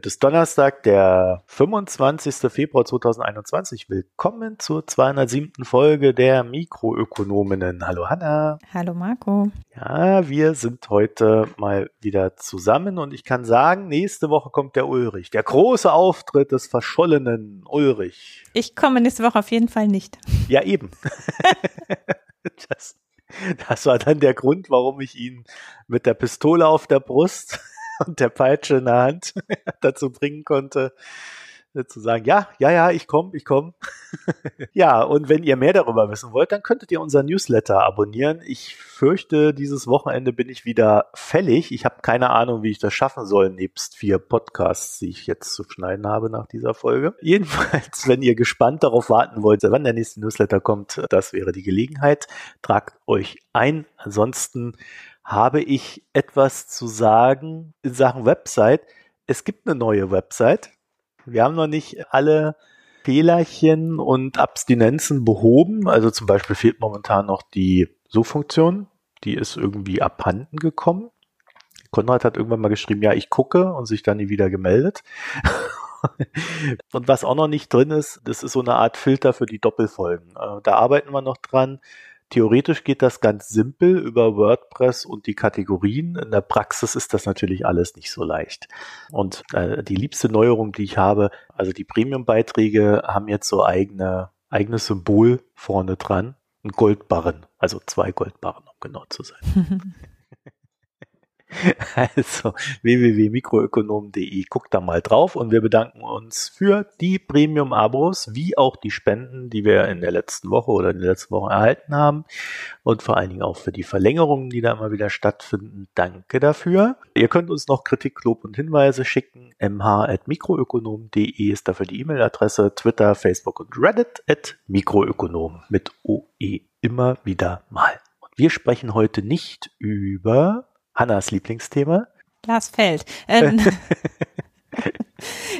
Heute ist Donnerstag, der 25. Februar 2021. Willkommen zur 207. Folge der Mikroökonominnen. Hallo Hanna. Hallo Marco. Ja, wir sind heute mal wieder zusammen und ich kann sagen, nächste Woche kommt der Ulrich. Der große Auftritt des verschollenen Ulrich. Ich komme nächste Woche auf jeden Fall nicht. Ja, eben. das, das war dann der Grund, warum ich ihn mit der Pistole auf der Brust und der Peitsche in der Hand dazu bringen konnte, äh, zu sagen, ja, ja, ja, ich komme, ich komme. ja, und wenn ihr mehr darüber wissen wollt, dann könntet ihr unser Newsletter abonnieren. Ich fürchte, dieses Wochenende bin ich wieder fällig. Ich habe keine Ahnung, wie ich das schaffen soll, nebst vier Podcasts, die ich jetzt zu schneiden habe nach dieser Folge. Jedenfalls, wenn ihr gespannt darauf warten wollt, wann der nächste Newsletter kommt, das wäre die Gelegenheit. Tragt euch ein. Ansonsten habe ich etwas zu sagen in Sachen Website. Es gibt eine neue Website. Wir haben noch nicht alle Fehlerchen und Abstinenzen behoben. Also zum Beispiel fehlt momentan noch die Suchfunktion. Die ist irgendwie abhanden gekommen. Konrad hat irgendwann mal geschrieben, ja, ich gucke und sich dann nie wieder gemeldet. und was auch noch nicht drin ist, das ist so eine Art Filter für die Doppelfolgen. Äh, da arbeiten wir noch dran. Theoretisch geht das ganz simpel über WordPress und die Kategorien. In der Praxis ist das natürlich alles nicht so leicht. Und äh, die liebste Neuerung, die ich habe, also die Premium-Beiträge haben jetzt so eigene, eigenes Symbol vorne dran. Ein Goldbarren, also zwei Goldbarren, um genau zu sein. Also www.mikroökonom.de, guckt da mal drauf und wir bedanken uns für die Premium-Abos, wie auch die Spenden, die wir in der letzten Woche oder in der letzten Woche erhalten haben und vor allen Dingen auch für die Verlängerungen, die da immer wieder stattfinden. Danke dafür. Ihr könnt uns noch Kritik, Lob und Hinweise schicken. mh.mikroökonom.de ist dafür die E-Mail-Adresse, Twitter, Facebook und Reddit at mikroökonom mit OE immer wieder mal. Und wir sprechen heute nicht über Hannas Lieblingsthema? Lars Feld. Ähm.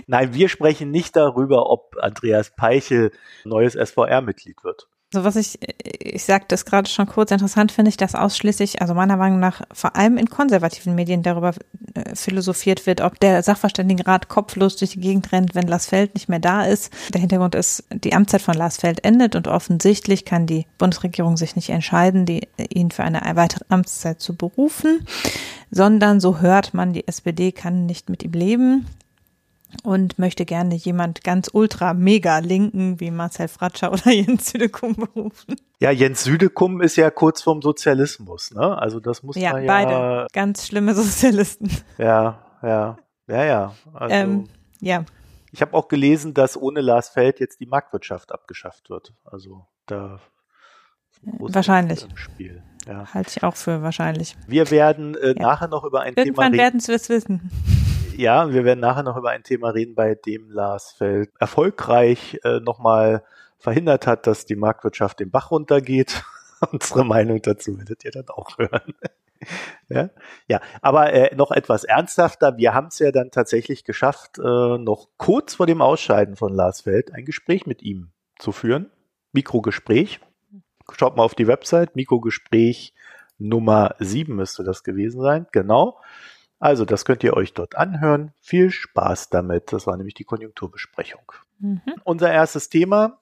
Nein, wir sprechen nicht darüber, ob Andreas Peichel neues SVR-Mitglied wird. So was ich, ich sagte es gerade schon kurz, interessant finde ich, dass ausschließlich, also meiner Meinung nach vor allem in konservativen Medien darüber äh, philosophiert wird, ob der Sachverständigenrat kopflos durch die Gegend rennt, wenn Lars Feld nicht mehr da ist. Der Hintergrund ist, die Amtszeit von Lars Feld endet und offensichtlich kann die Bundesregierung sich nicht entscheiden, die, ihn für eine weitere Amtszeit zu berufen, sondern so hört man, die SPD kann nicht mit ihm leben und möchte gerne jemand ganz ultra mega linken wie Marcel Fratscher oder Jens Südekum berufen. Ja, Jens Südekum ist ja kurz vorm Sozialismus, ne? Also das muss ja, man ja. beide ganz schlimme Sozialisten. Ja, ja, ja, ja. Also, ähm, ja. Ich habe auch gelesen, dass ohne Lars Feld jetzt die Marktwirtschaft abgeschafft wird. Also da wahrscheinlich im Spiel. Ja. Halte ich auch für wahrscheinlich. Wir werden äh, ja. nachher noch über ein Irgendwann Thema reden. Irgendwann werden Sie es wissen ja, wir werden nachher noch über ein Thema reden, bei dem Lars Feld erfolgreich äh, nochmal verhindert hat, dass die Marktwirtschaft den Bach runtergeht. Unsere Meinung dazu werdet ihr dann auch hören. ja? ja, aber äh, noch etwas ernsthafter. Wir haben es ja dann tatsächlich geschafft, äh, noch kurz vor dem Ausscheiden von Lars Feld ein Gespräch mit ihm zu führen. Mikrogespräch. Schaut mal auf die Website. Mikrogespräch Nummer 7 müsste das gewesen sein. Genau. Also, das könnt ihr euch dort anhören. Viel Spaß damit. Das war nämlich die Konjunkturbesprechung. Mhm. Unser erstes Thema.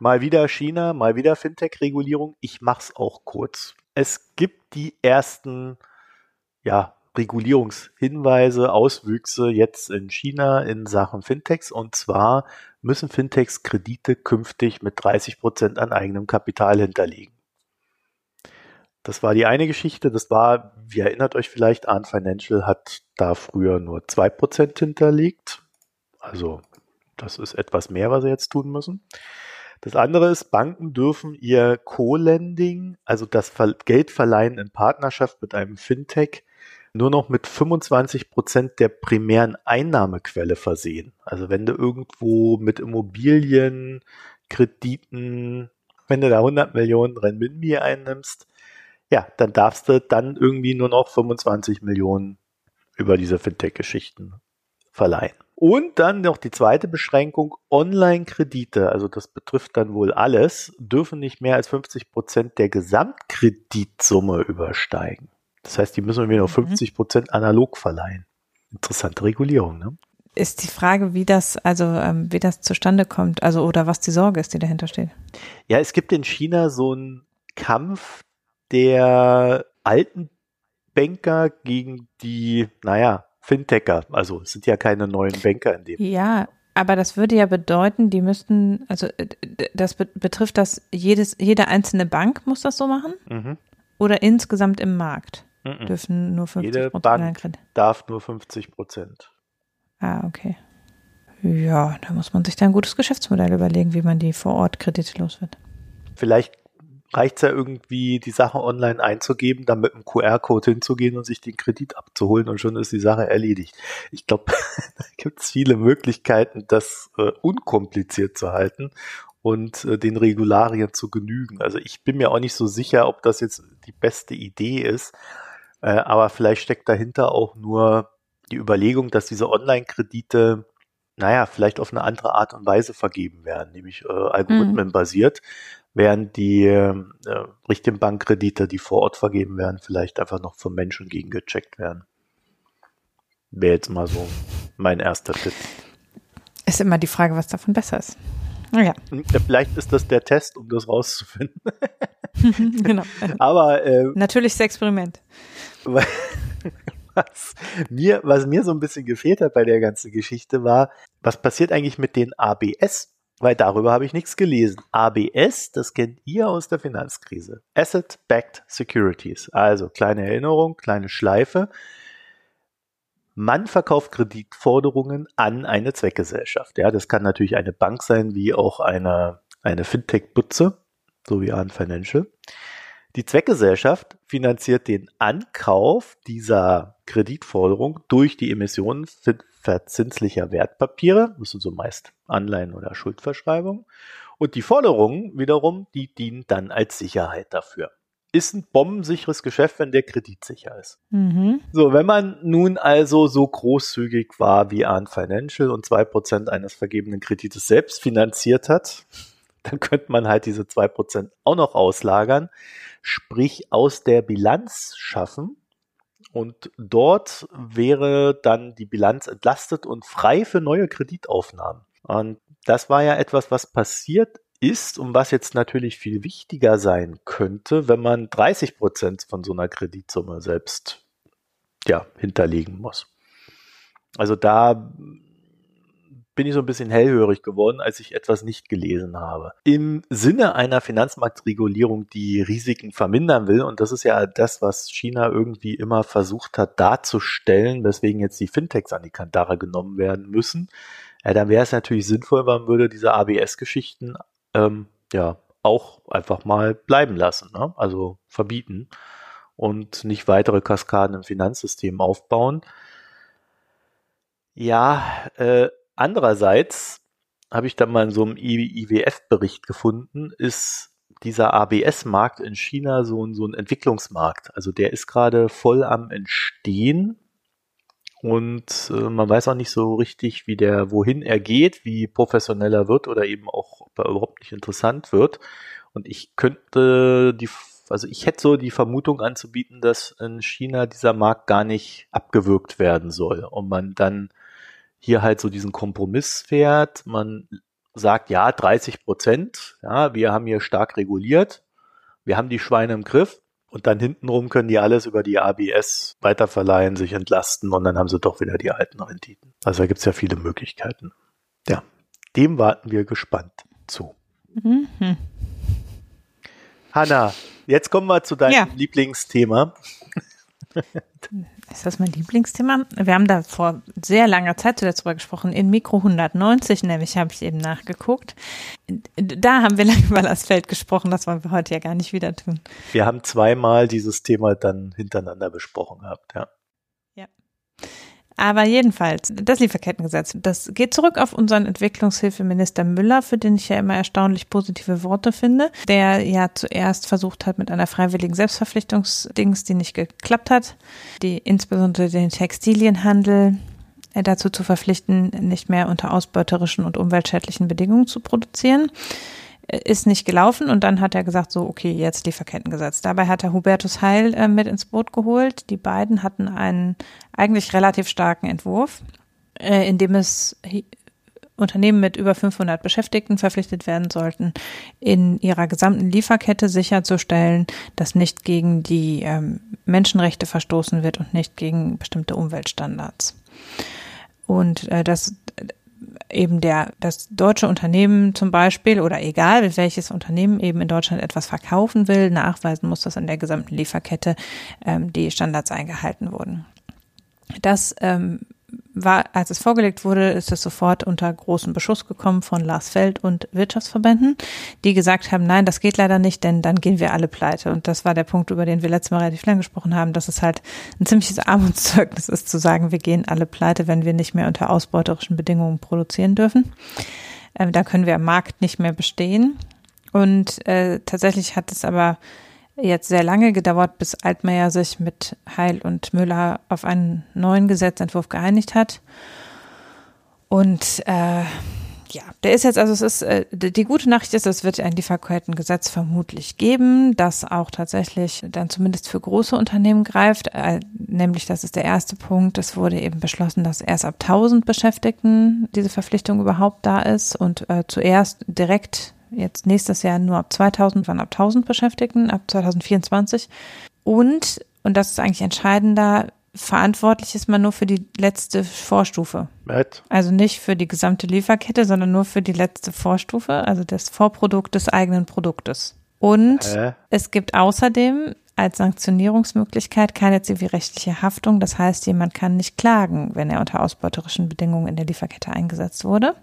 Mal wieder China, mal wieder Fintech-Regulierung. Ich mach's auch kurz. Es gibt die ersten, ja, Regulierungshinweise, Auswüchse jetzt in China in Sachen Fintechs. Und zwar müssen Fintechs Kredite künftig mit 30 Prozent an eigenem Kapital hinterlegen. Das war die eine Geschichte. Das war, wie erinnert euch vielleicht, Arn Financial hat da früher nur zwei Prozent hinterlegt. Also das ist etwas mehr, was sie jetzt tun müssen. Das andere ist, Banken dürfen ihr Co-Lending, also das Geldverleihen in Partnerschaft mit einem Fintech, nur noch mit 25 Prozent der primären Einnahmequelle versehen. Also wenn du irgendwo mit Immobilien, Krediten, wenn du da 100 Millionen Renminbi einnimmst, ja, dann darfst du dann irgendwie nur noch 25 Millionen über diese Fintech-Geschichten verleihen. Und dann noch die zweite Beschränkung, Online-Kredite, also das betrifft dann wohl alles, dürfen nicht mehr als 50 Prozent der Gesamtkreditsumme übersteigen. Das heißt, die müssen wir nur 50 mhm. Prozent analog verleihen. Interessante Regulierung, ne? ist die Frage, wie das, also ähm, wie das zustande kommt, also oder was die Sorge ist, die dahinter steht. Ja, es gibt in China so einen Kampf der alten Banker gegen die, naja, Fintecher. Also es sind ja keine neuen Banker in dem. Ja, aber das würde ja bedeuten, die müssten, also äh, das betrifft das jedes, jede einzelne Bank muss das so machen? Mhm. Oder insgesamt im Markt? Mhm. Dürfen nur 50 Jede Bank darf nur 50 Prozent. Ah, okay. Ja, da muss man sich dann ein gutes Geschäftsmodell überlegen, wie man die vor Ort Kredite los wird. Vielleicht reicht es ja irgendwie, die Sache online einzugeben, dann mit einem QR-Code hinzugehen und sich den Kredit abzuholen und schon ist die Sache erledigt. Ich glaube, da gibt es viele Möglichkeiten, das äh, unkompliziert zu halten und äh, den Regularien zu genügen. Also ich bin mir auch nicht so sicher, ob das jetzt die beste Idee ist, äh, aber vielleicht steckt dahinter auch nur die Überlegung, dass diese Online-Kredite naja, vielleicht auf eine andere Art und Weise vergeben werden, nämlich äh, algorithmenbasiert, während die äh, richtigen Bankkredite, die vor Ort vergeben werden, vielleicht einfach noch vom Menschen gegengecheckt werden. Wäre jetzt mal so mein erster Tipp. Ist immer die Frage, was davon besser ist. Ja. Vielleicht ist das der Test, um das rauszufinden. genau. Aber äh, natürlich das Experiment. Was mir, was mir so ein bisschen gefehlt hat bei der ganzen Geschichte war, was passiert eigentlich mit den ABS weil darüber habe ich nichts gelesen. ABS, das kennt ihr aus der Finanzkrise. Asset-Backed Securities. Also kleine Erinnerung, kleine Schleife. Man verkauft Kreditforderungen an eine Zweckgesellschaft. Ja, das kann natürlich eine Bank sein, wie auch eine, eine Fintech-Butze, so wie Arn Financial. Die Zweckgesellschaft finanziert den Ankauf dieser Kreditforderung durch die Emissionen verzinslicher Wertpapiere, das sind so meist Anleihen oder Schuldverschreibungen. Und die Forderungen wiederum, die dienen dann als Sicherheit dafür. Ist ein bombensicheres Geschäft, wenn der Kredit sicher ist. Mhm. So, wenn man nun also so großzügig war wie Arn Financial und zwei Prozent eines vergebenen Kredites selbst finanziert hat, dann könnte man halt diese zwei Prozent auch noch auslagern sprich aus der Bilanz schaffen. Und dort wäre dann die Bilanz entlastet und frei für neue Kreditaufnahmen. Und das war ja etwas, was passiert ist und was jetzt natürlich viel wichtiger sein könnte, wenn man 30 Prozent von so einer Kreditsumme selbst ja, hinterlegen muss. Also da bin ich so ein bisschen hellhörig geworden, als ich etwas nicht gelesen habe. Im Sinne einer Finanzmarktregulierung, die Risiken vermindern will, und das ist ja das, was China irgendwie immer versucht hat darzustellen, weswegen jetzt die Fintechs an die Kandare genommen werden müssen, ja, dann wäre es natürlich sinnvoll, man würde diese ABS-Geschichten ähm, ja auch einfach mal bleiben lassen, ne? also verbieten und nicht weitere Kaskaden im Finanzsystem aufbauen. Ja, äh, Andererseits habe ich dann mal in so einem IWF-Bericht gefunden, ist dieser ABS-Markt in China so ein, so ein Entwicklungsmarkt. Also der ist gerade voll am Entstehen und äh, man weiß auch nicht so richtig, wie der, wohin er geht, wie professioneller wird oder eben auch überhaupt nicht interessant wird. Und ich könnte die, also ich hätte so die Vermutung anzubieten, dass in China dieser Markt gar nicht abgewürgt werden soll und man dann hier halt so diesen Kompromiss fährt. Man sagt, ja, 30 Prozent, ja, wir haben hier stark reguliert, wir haben die Schweine im Griff und dann hintenrum können die alles über die ABS weiterverleihen, sich entlasten und dann haben sie doch wieder die alten Renditen. Also da gibt es ja viele Möglichkeiten. Ja, dem warten wir gespannt zu. Mhm. Hanna, jetzt kommen wir zu deinem ja. Lieblingsthema. Ist das mein Lieblingsthema? Wir haben da vor sehr langer Zeit drüber gesprochen. In Mikro 190 nämlich habe ich eben nachgeguckt. Da haben wir lange über das Feld gesprochen. Das wollen wir heute ja gar nicht wieder tun. Wir haben zweimal dieses Thema dann hintereinander besprochen gehabt. Ja. Aber jedenfalls, das Lieferkettengesetz, das geht zurück auf unseren Entwicklungshilfeminister Müller, für den ich ja immer erstaunlich positive Worte finde, der ja zuerst versucht hat mit einer freiwilligen Selbstverpflichtungsdings, die nicht geklappt hat, die insbesondere den Textilienhandel äh, dazu zu verpflichten, nicht mehr unter ausbeuterischen und umweltschädlichen Bedingungen zu produzieren ist nicht gelaufen und dann hat er gesagt, so, okay, jetzt Lieferkettengesetz. Dabei hat er Hubertus Heil äh, mit ins Boot geholt. Die beiden hatten einen eigentlich relativ starken Entwurf. äh, in dem es Unternehmen mit über 500 Beschäftigten verpflichtet werden sollten, in ihrer gesamten Lieferkette sicherzustellen, dass nicht gegen die ähm, Menschenrechte verstoßen wird und nicht gegen bestimmte Umweltstandards. Und äh, das eben der, das deutsche Unternehmen zum Beispiel oder egal welches Unternehmen eben in Deutschland etwas verkaufen will, nachweisen muss, dass in der gesamten Lieferkette ähm, die Standards eingehalten wurden. Das ähm, war, als es vorgelegt wurde, ist es sofort unter großen Beschuss gekommen von Lars Feld und Wirtschaftsverbänden, die gesagt haben, nein, das geht leider nicht, denn dann gehen wir alle pleite. Und das war der Punkt, über den wir letztes Mal relativ lang gesprochen haben, dass es halt ein ziemliches Armutszeugnis ist, zu sagen, wir gehen alle pleite, wenn wir nicht mehr unter ausbeuterischen Bedingungen produzieren dürfen. Ähm, da können wir am Markt nicht mehr bestehen. Und äh, tatsächlich hat es aber jetzt sehr lange gedauert, bis Altmaier sich mit Heil und Müller auf einen neuen Gesetzentwurf geeinigt hat. Und äh, ja, der ist jetzt, also es ist, äh, die gute Nachricht ist, es wird ein Lieferkettengesetz vermutlich geben, das auch tatsächlich dann zumindest für große Unternehmen greift. Äh, nämlich, das ist der erste Punkt, es wurde eben beschlossen, dass erst ab 1000 Beschäftigten diese Verpflichtung überhaupt da ist und äh, zuerst direkt jetzt nächstes Jahr nur ab 2000, waren ab 1000 Beschäftigten, ab 2024. Und, und das ist eigentlich entscheidender, verantwortlich ist man nur für die letzte Vorstufe. Right. Also nicht für die gesamte Lieferkette, sondern nur für die letzte Vorstufe, also das Vorprodukt des eigenen Produktes. Und äh. es gibt außerdem als Sanktionierungsmöglichkeit keine zivilrechtliche Haftung. Das heißt, jemand kann nicht klagen, wenn er unter ausbeuterischen Bedingungen in der Lieferkette eingesetzt wurde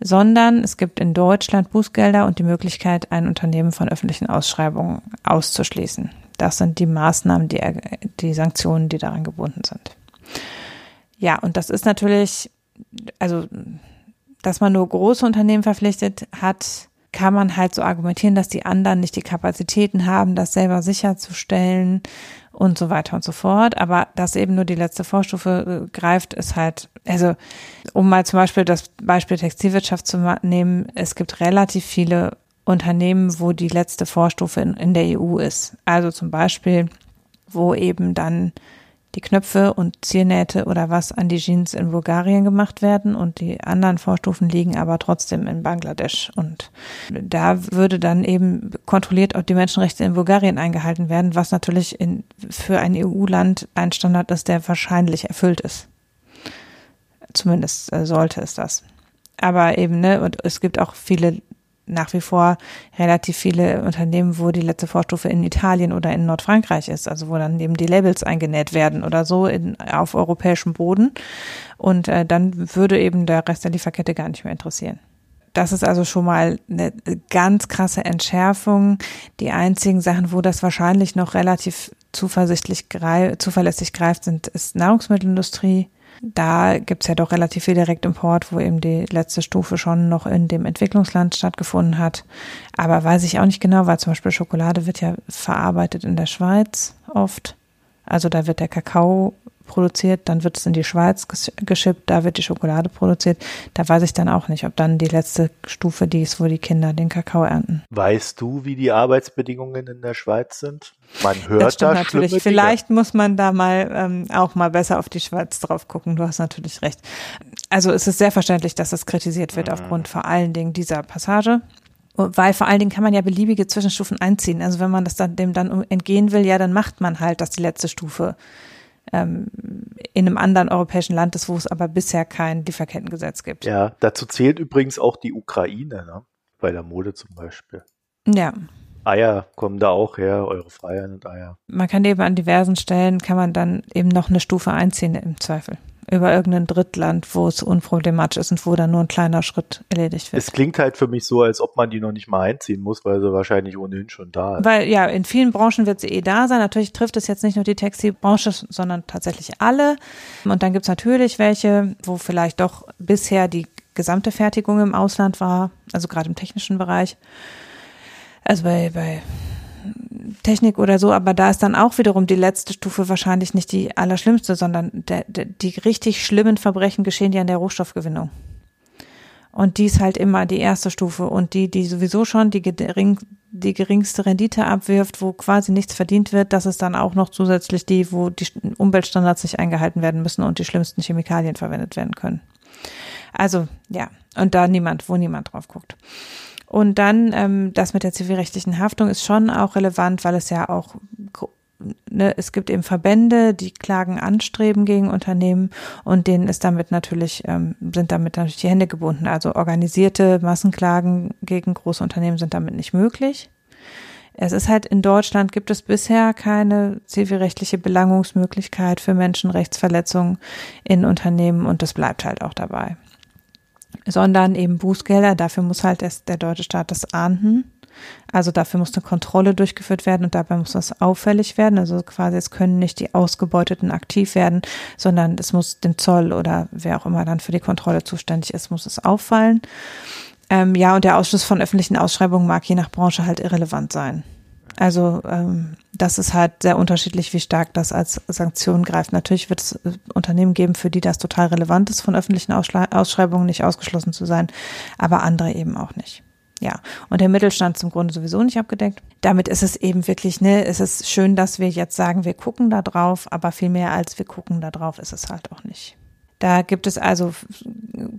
sondern es gibt in Deutschland Bußgelder und die Möglichkeit, ein Unternehmen von öffentlichen Ausschreibungen auszuschließen. Das sind die Maßnahmen, die, die Sanktionen, die daran gebunden sind. Ja, und das ist natürlich, also, dass man nur große Unternehmen verpflichtet hat, kann man halt so argumentieren, dass die anderen nicht die Kapazitäten haben, das selber sicherzustellen und so weiter und so fort. Aber dass eben nur die letzte Vorstufe äh, greift, ist halt, also um mal zum Beispiel das Beispiel Textilwirtschaft zu nehmen, es gibt relativ viele Unternehmen, wo die letzte Vorstufe in, in der EU ist. Also zum Beispiel, wo eben dann die Knöpfe und Ziernähte oder was an die Jeans in Bulgarien gemacht werden und die anderen Vorstufen liegen aber trotzdem in Bangladesch. Und da würde dann eben kontrolliert, ob die Menschenrechte in Bulgarien eingehalten werden, was natürlich in, für ein EU-Land ein Standard ist, der wahrscheinlich erfüllt ist. Zumindest äh, sollte es das. Aber eben, ne, und es gibt auch viele nach wie vor relativ viele Unternehmen, wo die letzte Vorstufe in Italien oder in Nordfrankreich ist, also wo dann eben die Labels eingenäht werden oder so in, auf europäischem Boden. Und äh, dann würde eben der Rest der Lieferkette gar nicht mehr interessieren. Das ist also schon mal eine ganz krasse Entschärfung. Die einzigen Sachen, wo das wahrscheinlich noch relativ zuversichtlich greif, zuverlässig greift, sind ist Nahrungsmittelindustrie, da gibt's ja doch relativ viel Direktimport, wo eben die letzte Stufe schon noch in dem Entwicklungsland stattgefunden hat. Aber weiß ich auch nicht genau, weil zum Beispiel Schokolade wird ja verarbeitet in der Schweiz oft. Also da wird der Kakao produziert, dann wird es in die Schweiz geschippt, da wird die Schokolade produziert. Da weiß ich dann auch nicht, ob dann die letzte Stufe die ist, wo die Kinder den Kakao ernten. Weißt du, wie die Arbeitsbedingungen in der Schweiz sind? Man hört das stimmt da natürlich. Vielleicht muss man da mal ähm, auch mal besser auf die Schweiz drauf gucken. Du hast natürlich recht. Also es ist sehr verständlich, dass das kritisiert wird mhm. aufgrund vor allen Dingen dieser Passage. Weil vor allen Dingen kann man ja beliebige Zwischenstufen einziehen. Also wenn man das dann dem dann entgehen will, ja, dann macht man halt, dass die letzte Stufe ähm, in einem anderen europäischen Land ist, wo es aber bisher kein Lieferkettengesetz gibt. Ja, dazu zählt übrigens auch die Ukraine, ne? bei der Mode zum Beispiel. Ja. Eier kommen da auch her, eure Freiheit und Eier. Man kann eben an diversen Stellen, kann man dann eben noch eine Stufe einziehen im Zweifel über irgendein Drittland, wo es unproblematisch ist und wo dann nur ein kleiner Schritt erledigt wird. Es klingt halt für mich so, als ob man die noch nicht mal einziehen muss, weil sie wahrscheinlich ohnehin schon da ist. Weil ja, in vielen Branchen wird sie eh da sein. Natürlich trifft es jetzt nicht nur die Textilbranche, sondern tatsächlich alle. Und dann gibt es natürlich welche, wo vielleicht doch bisher die gesamte Fertigung im Ausland war, also gerade im technischen Bereich. Also bei, bei Technik oder so, aber da ist dann auch wiederum die letzte Stufe wahrscheinlich nicht die allerschlimmste, sondern der, der, die richtig schlimmen Verbrechen geschehen ja in der Rohstoffgewinnung. Und die ist halt immer die erste Stufe und die, die sowieso schon die, gering, die geringste Rendite abwirft, wo quasi nichts verdient wird, das ist dann auch noch zusätzlich die, wo die Umweltstandards nicht eingehalten werden müssen und die schlimmsten Chemikalien verwendet werden können. Also ja, und da niemand, wo niemand drauf guckt. Und dann ähm, das mit der zivilrechtlichen Haftung ist schon auch relevant, weil es ja auch ne, es gibt eben Verbände, die Klagen anstreben gegen Unternehmen und denen ist damit natürlich, ähm, sind damit natürlich die Hände gebunden. Also organisierte Massenklagen gegen große Unternehmen sind damit nicht möglich. Es ist halt in Deutschland gibt es bisher keine zivilrechtliche Belangungsmöglichkeit für Menschenrechtsverletzungen in Unternehmen und das bleibt halt auch dabei. Sondern eben Bußgelder, dafür muss halt erst der deutsche Staat das ahnden also dafür muss eine Kontrolle durchgeführt werden und dabei muss das auffällig werden. Also quasi es können nicht die Ausgebeuteten aktiv werden, sondern es muss dem Zoll oder wer auch immer dann für die Kontrolle zuständig ist, muss es auffallen. Ähm, ja, und der Ausschluss von öffentlichen Ausschreibungen mag je nach Branche halt irrelevant sein. Also ähm, das ist halt sehr unterschiedlich, wie stark das als Sanktion greift. Natürlich wird es äh, Unternehmen geben, für die das total relevant ist, von öffentlichen Ausschreibungen nicht ausgeschlossen zu sein, aber andere eben auch nicht. Ja, und der Mittelstand zum Grunde sowieso nicht abgedeckt. Damit ist es eben wirklich, ne, es ist schön, dass wir jetzt sagen, wir gucken da drauf, aber viel mehr als wir gucken da drauf ist es halt auch nicht. Da gibt es also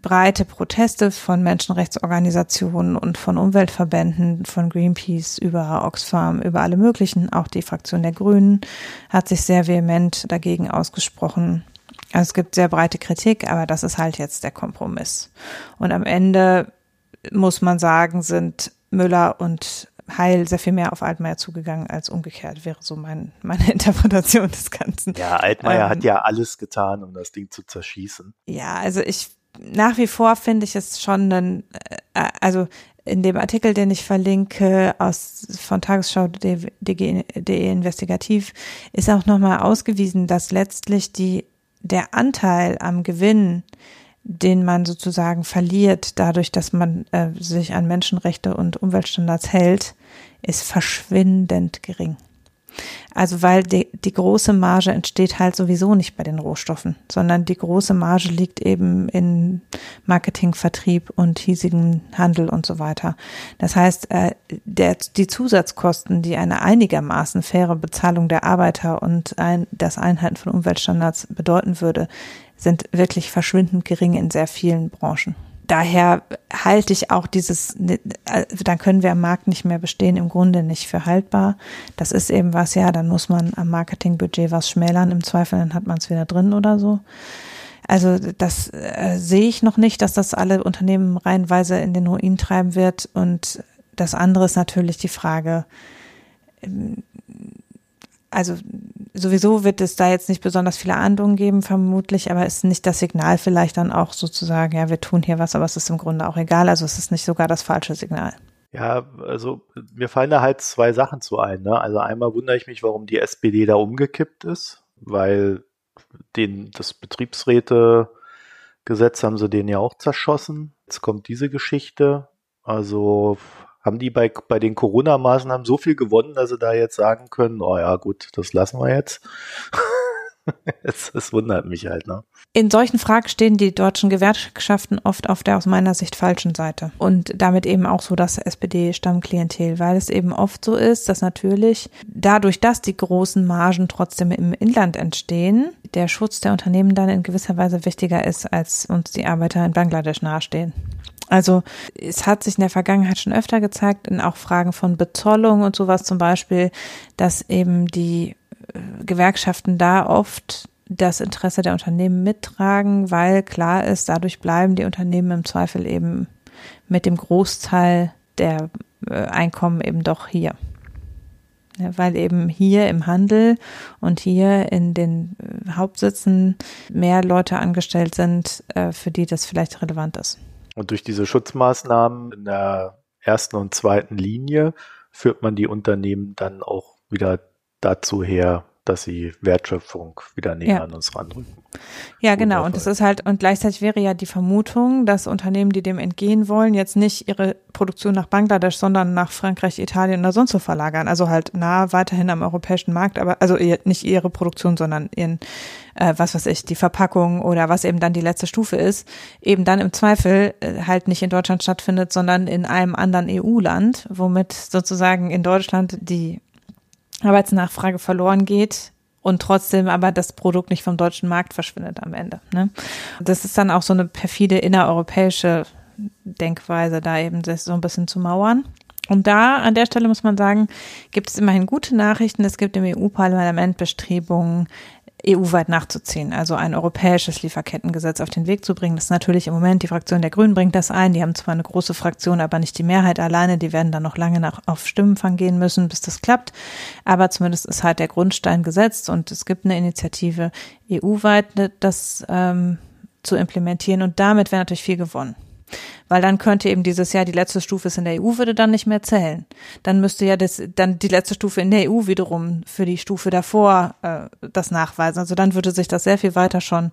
breite Proteste von Menschenrechtsorganisationen und von Umweltverbänden, von Greenpeace über Oxfam, über alle möglichen. Auch die Fraktion der Grünen hat sich sehr vehement dagegen ausgesprochen. Also es gibt sehr breite Kritik, aber das ist halt jetzt der Kompromiss. Und am Ende muss man sagen, sind Müller und Heil sehr viel mehr auf Altmaier zugegangen als umgekehrt, wäre so mein, meine Interpretation des Ganzen. Ja, Altmaier ähm, hat ja alles getan, um das Ding zu zerschießen. Ja, also ich, nach wie vor finde ich es schon ein, äh, also in dem Artikel, den ich verlinke aus von Tagesschau.de investigativ, ist auch nochmal ausgewiesen, dass letztlich die der Anteil am Gewinn den man sozusagen verliert, dadurch, dass man äh, sich an Menschenrechte und Umweltstandards hält, ist verschwindend gering. Also weil die, die große Marge entsteht halt sowieso nicht bei den Rohstoffen, sondern die große Marge liegt eben in Marketing, Vertrieb und hiesigen Handel und so weiter. Das heißt, äh, der, die Zusatzkosten, die eine einigermaßen faire Bezahlung der Arbeiter und ein, das Einhalten von Umweltstandards bedeuten würde, sind wirklich verschwindend gering in sehr vielen Branchen. Daher halte ich auch dieses, dann können wir am Markt nicht mehr bestehen, im Grunde nicht für haltbar. Das ist eben was, ja, dann muss man am Marketingbudget was schmälern, im Zweifel, dann hat man es wieder drin oder so. Also das äh, sehe ich noch nicht, dass das alle Unternehmen reihenweise in den Ruin treiben wird. Und das andere ist natürlich die Frage, also sowieso wird es da jetzt nicht besonders viele Ahndungen geben, vermutlich, aber ist nicht das Signal vielleicht dann auch sozusagen, ja, wir tun hier was, aber es ist im Grunde auch egal. Also es ist nicht sogar das falsche Signal. Ja, also mir fallen da halt zwei Sachen zu ein. Ne? Also einmal wundere ich mich, warum die SPD da umgekippt ist, weil den, das Betriebsrätegesetz haben sie den ja auch zerschossen. Jetzt kommt diese Geschichte. Also haben die bei, bei den Corona-Maßnahmen so viel gewonnen, dass sie da jetzt sagen können, oh ja, gut, das lassen wir jetzt. Es, es, wundert mich halt, ne? In solchen Fragen stehen die deutschen Gewerkschaften oft auf der aus meiner Sicht falschen Seite. Und damit eben auch so das SPD-Stammklientel, weil es eben oft so ist, dass natürlich dadurch, dass die großen Margen trotzdem im Inland entstehen, der Schutz der Unternehmen dann in gewisser Weise wichtiger ist, als uns die Arbeiter in Bangladesch nahestehen. Also es hat sich in der Vergangenheit schon öfter gezeigt, in auch Fragen von Bezollung und sowas zum Beispiel, dass eben die Gewerkschaften da oft das Interesse der Unternehmen mittragen, weil klar ist, dadurch bleiben die Unternehmen im Zweifel eben mit dem Großteil der äh, Einkommen eben doch hier. Ja, weil eben hier im Handel und hier in den äh, Hauptsitzen mehr Leute angestellt sind, für die das vielleicht relevant ist. Und durch diese Schutzmaßnahmen in der ersten und zweiten Linie führt man die Unternehmen dann auch wieder dazu her, dass sie Wertschöpfung wieder näher ja. an uns randrücken. Ja, genau. Und das ist halt, und gleichzeitig wäre ja die Vermutung, dass Unternehmen, die dem entgehen wollen, jetzt nicht ihre Produktion nach Bangladesch, sondern nach Frankreich, Italien oder sonst so verlagern. Also halt nah weiterhin am europäischen Markt, aber also nicht ihre Produktion, sondern ihren, äh, was weiß ich, die Verpackung oder was eben dann die letzte Stufe ist, eben dann im Zweifel äh, halt nicht in Deutschland stattfindet, sondern in einem anderen EU-Land, womit sozusagen in Deutschland die Arbeitsnachfrage verloren geht und trotzdem aber das Produkt nicht vom deutschen Markt verschwindet am Ende. Ne? Das ist dann auch so eine perfide innereuropäische Denkweise, da eben das so ein bisschen zu mauern. Und da, an der Stelle muss man sagen, gibt es immerhin gute Nachrichten. Es gibt im EU-Parlament Bestrebungen, EU-weit nachzuziehen, also ein europäisches Lieferkettengesetz auf den Weg zu bringen. Das ist natürlich im Moment, die Fraktion der Grünen bringt das ein. Die haben zwar eine große Fraktion, aber nicht die Mehrheit alleine. Die werden dann noch lange nach, auf Stimmenfang gehen müssen, bis das klappt. Aber zumindest ist halt der Grundstein gesetzt und es gibt eine Initiative EU-weit, das ähm, zu implementieren. Und damit wäre natürlich viel gewonnen. Weil dann könnte eben dieses Jahr die letzte Stufe ist in der EU, würde dann nicht mehr zählen. Dann müsste ja das, dann die letzte Stufe in der EU wiederum für die Stufe davor äh, das nachweisen. Also dann würde sich das sehr viel weiter schon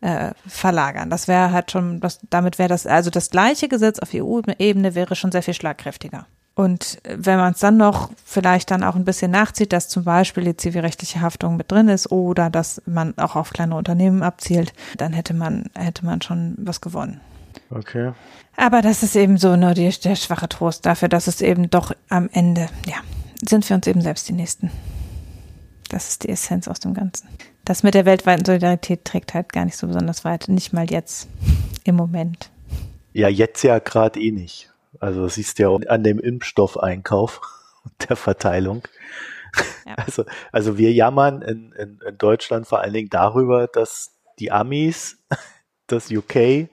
äh, verlagern. Das wäre halt schon, das, damit wäre das, also das gleiche Gesetz auf EU-Ebene wäre schon sehr viel schlagkräftiger. Und wenn man es dann noch vielleicht dann auch ein bisschen nachzieht, dass zum Beispiel die zivilrechtliche Haftung mit drin ist oder dass man auch auf kleine Unternehmen abzielt, dann hätte man, hätte man schon was gewonnen. Okay. Aber das ist eben so nur die, der schwache Trost dafür, dass es eben doch am Ende, ja, sind wir uns eben selbst die Nächsten. Das ist die Essenz aus dem Ganzen. Das mit der weltweiten Solidarität trägt halt gar nicht so besonders weit. Nicht mal jetzt, im Moment. Ja, jetzt ja gerade eh nicht. Also das siehst du ja an dem Impfstoffeinkauf und der Verteilung. Ja. Also, also wir jammern in, in, in Deutschland vor allen Dingen darüber, dass die Amis, das UK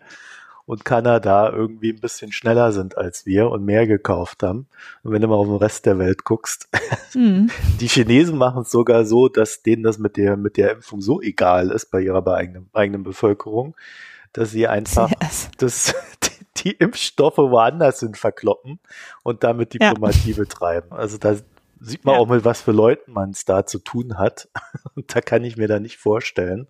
und Kanada irgendwie ein bisschen schneller sind als wir und mehr gekauft haben. Und wenn du mal auf den Rest der Welt guckst, mhm. die Chinesen machen es sogar so, dass denen das mit der, mit der Impfung so egal ist bei ihrer eigenen, eigenen Bevölkerung, dass sie einfach yes. das, die, die, Impfstoffe woanders hin verkloppen und damit Diplomatie ja. betreiben. Also da sieht man ja. auch mit was für Leuten man es da zu tun hat. Und da kann ich mir da nicht vorstellen,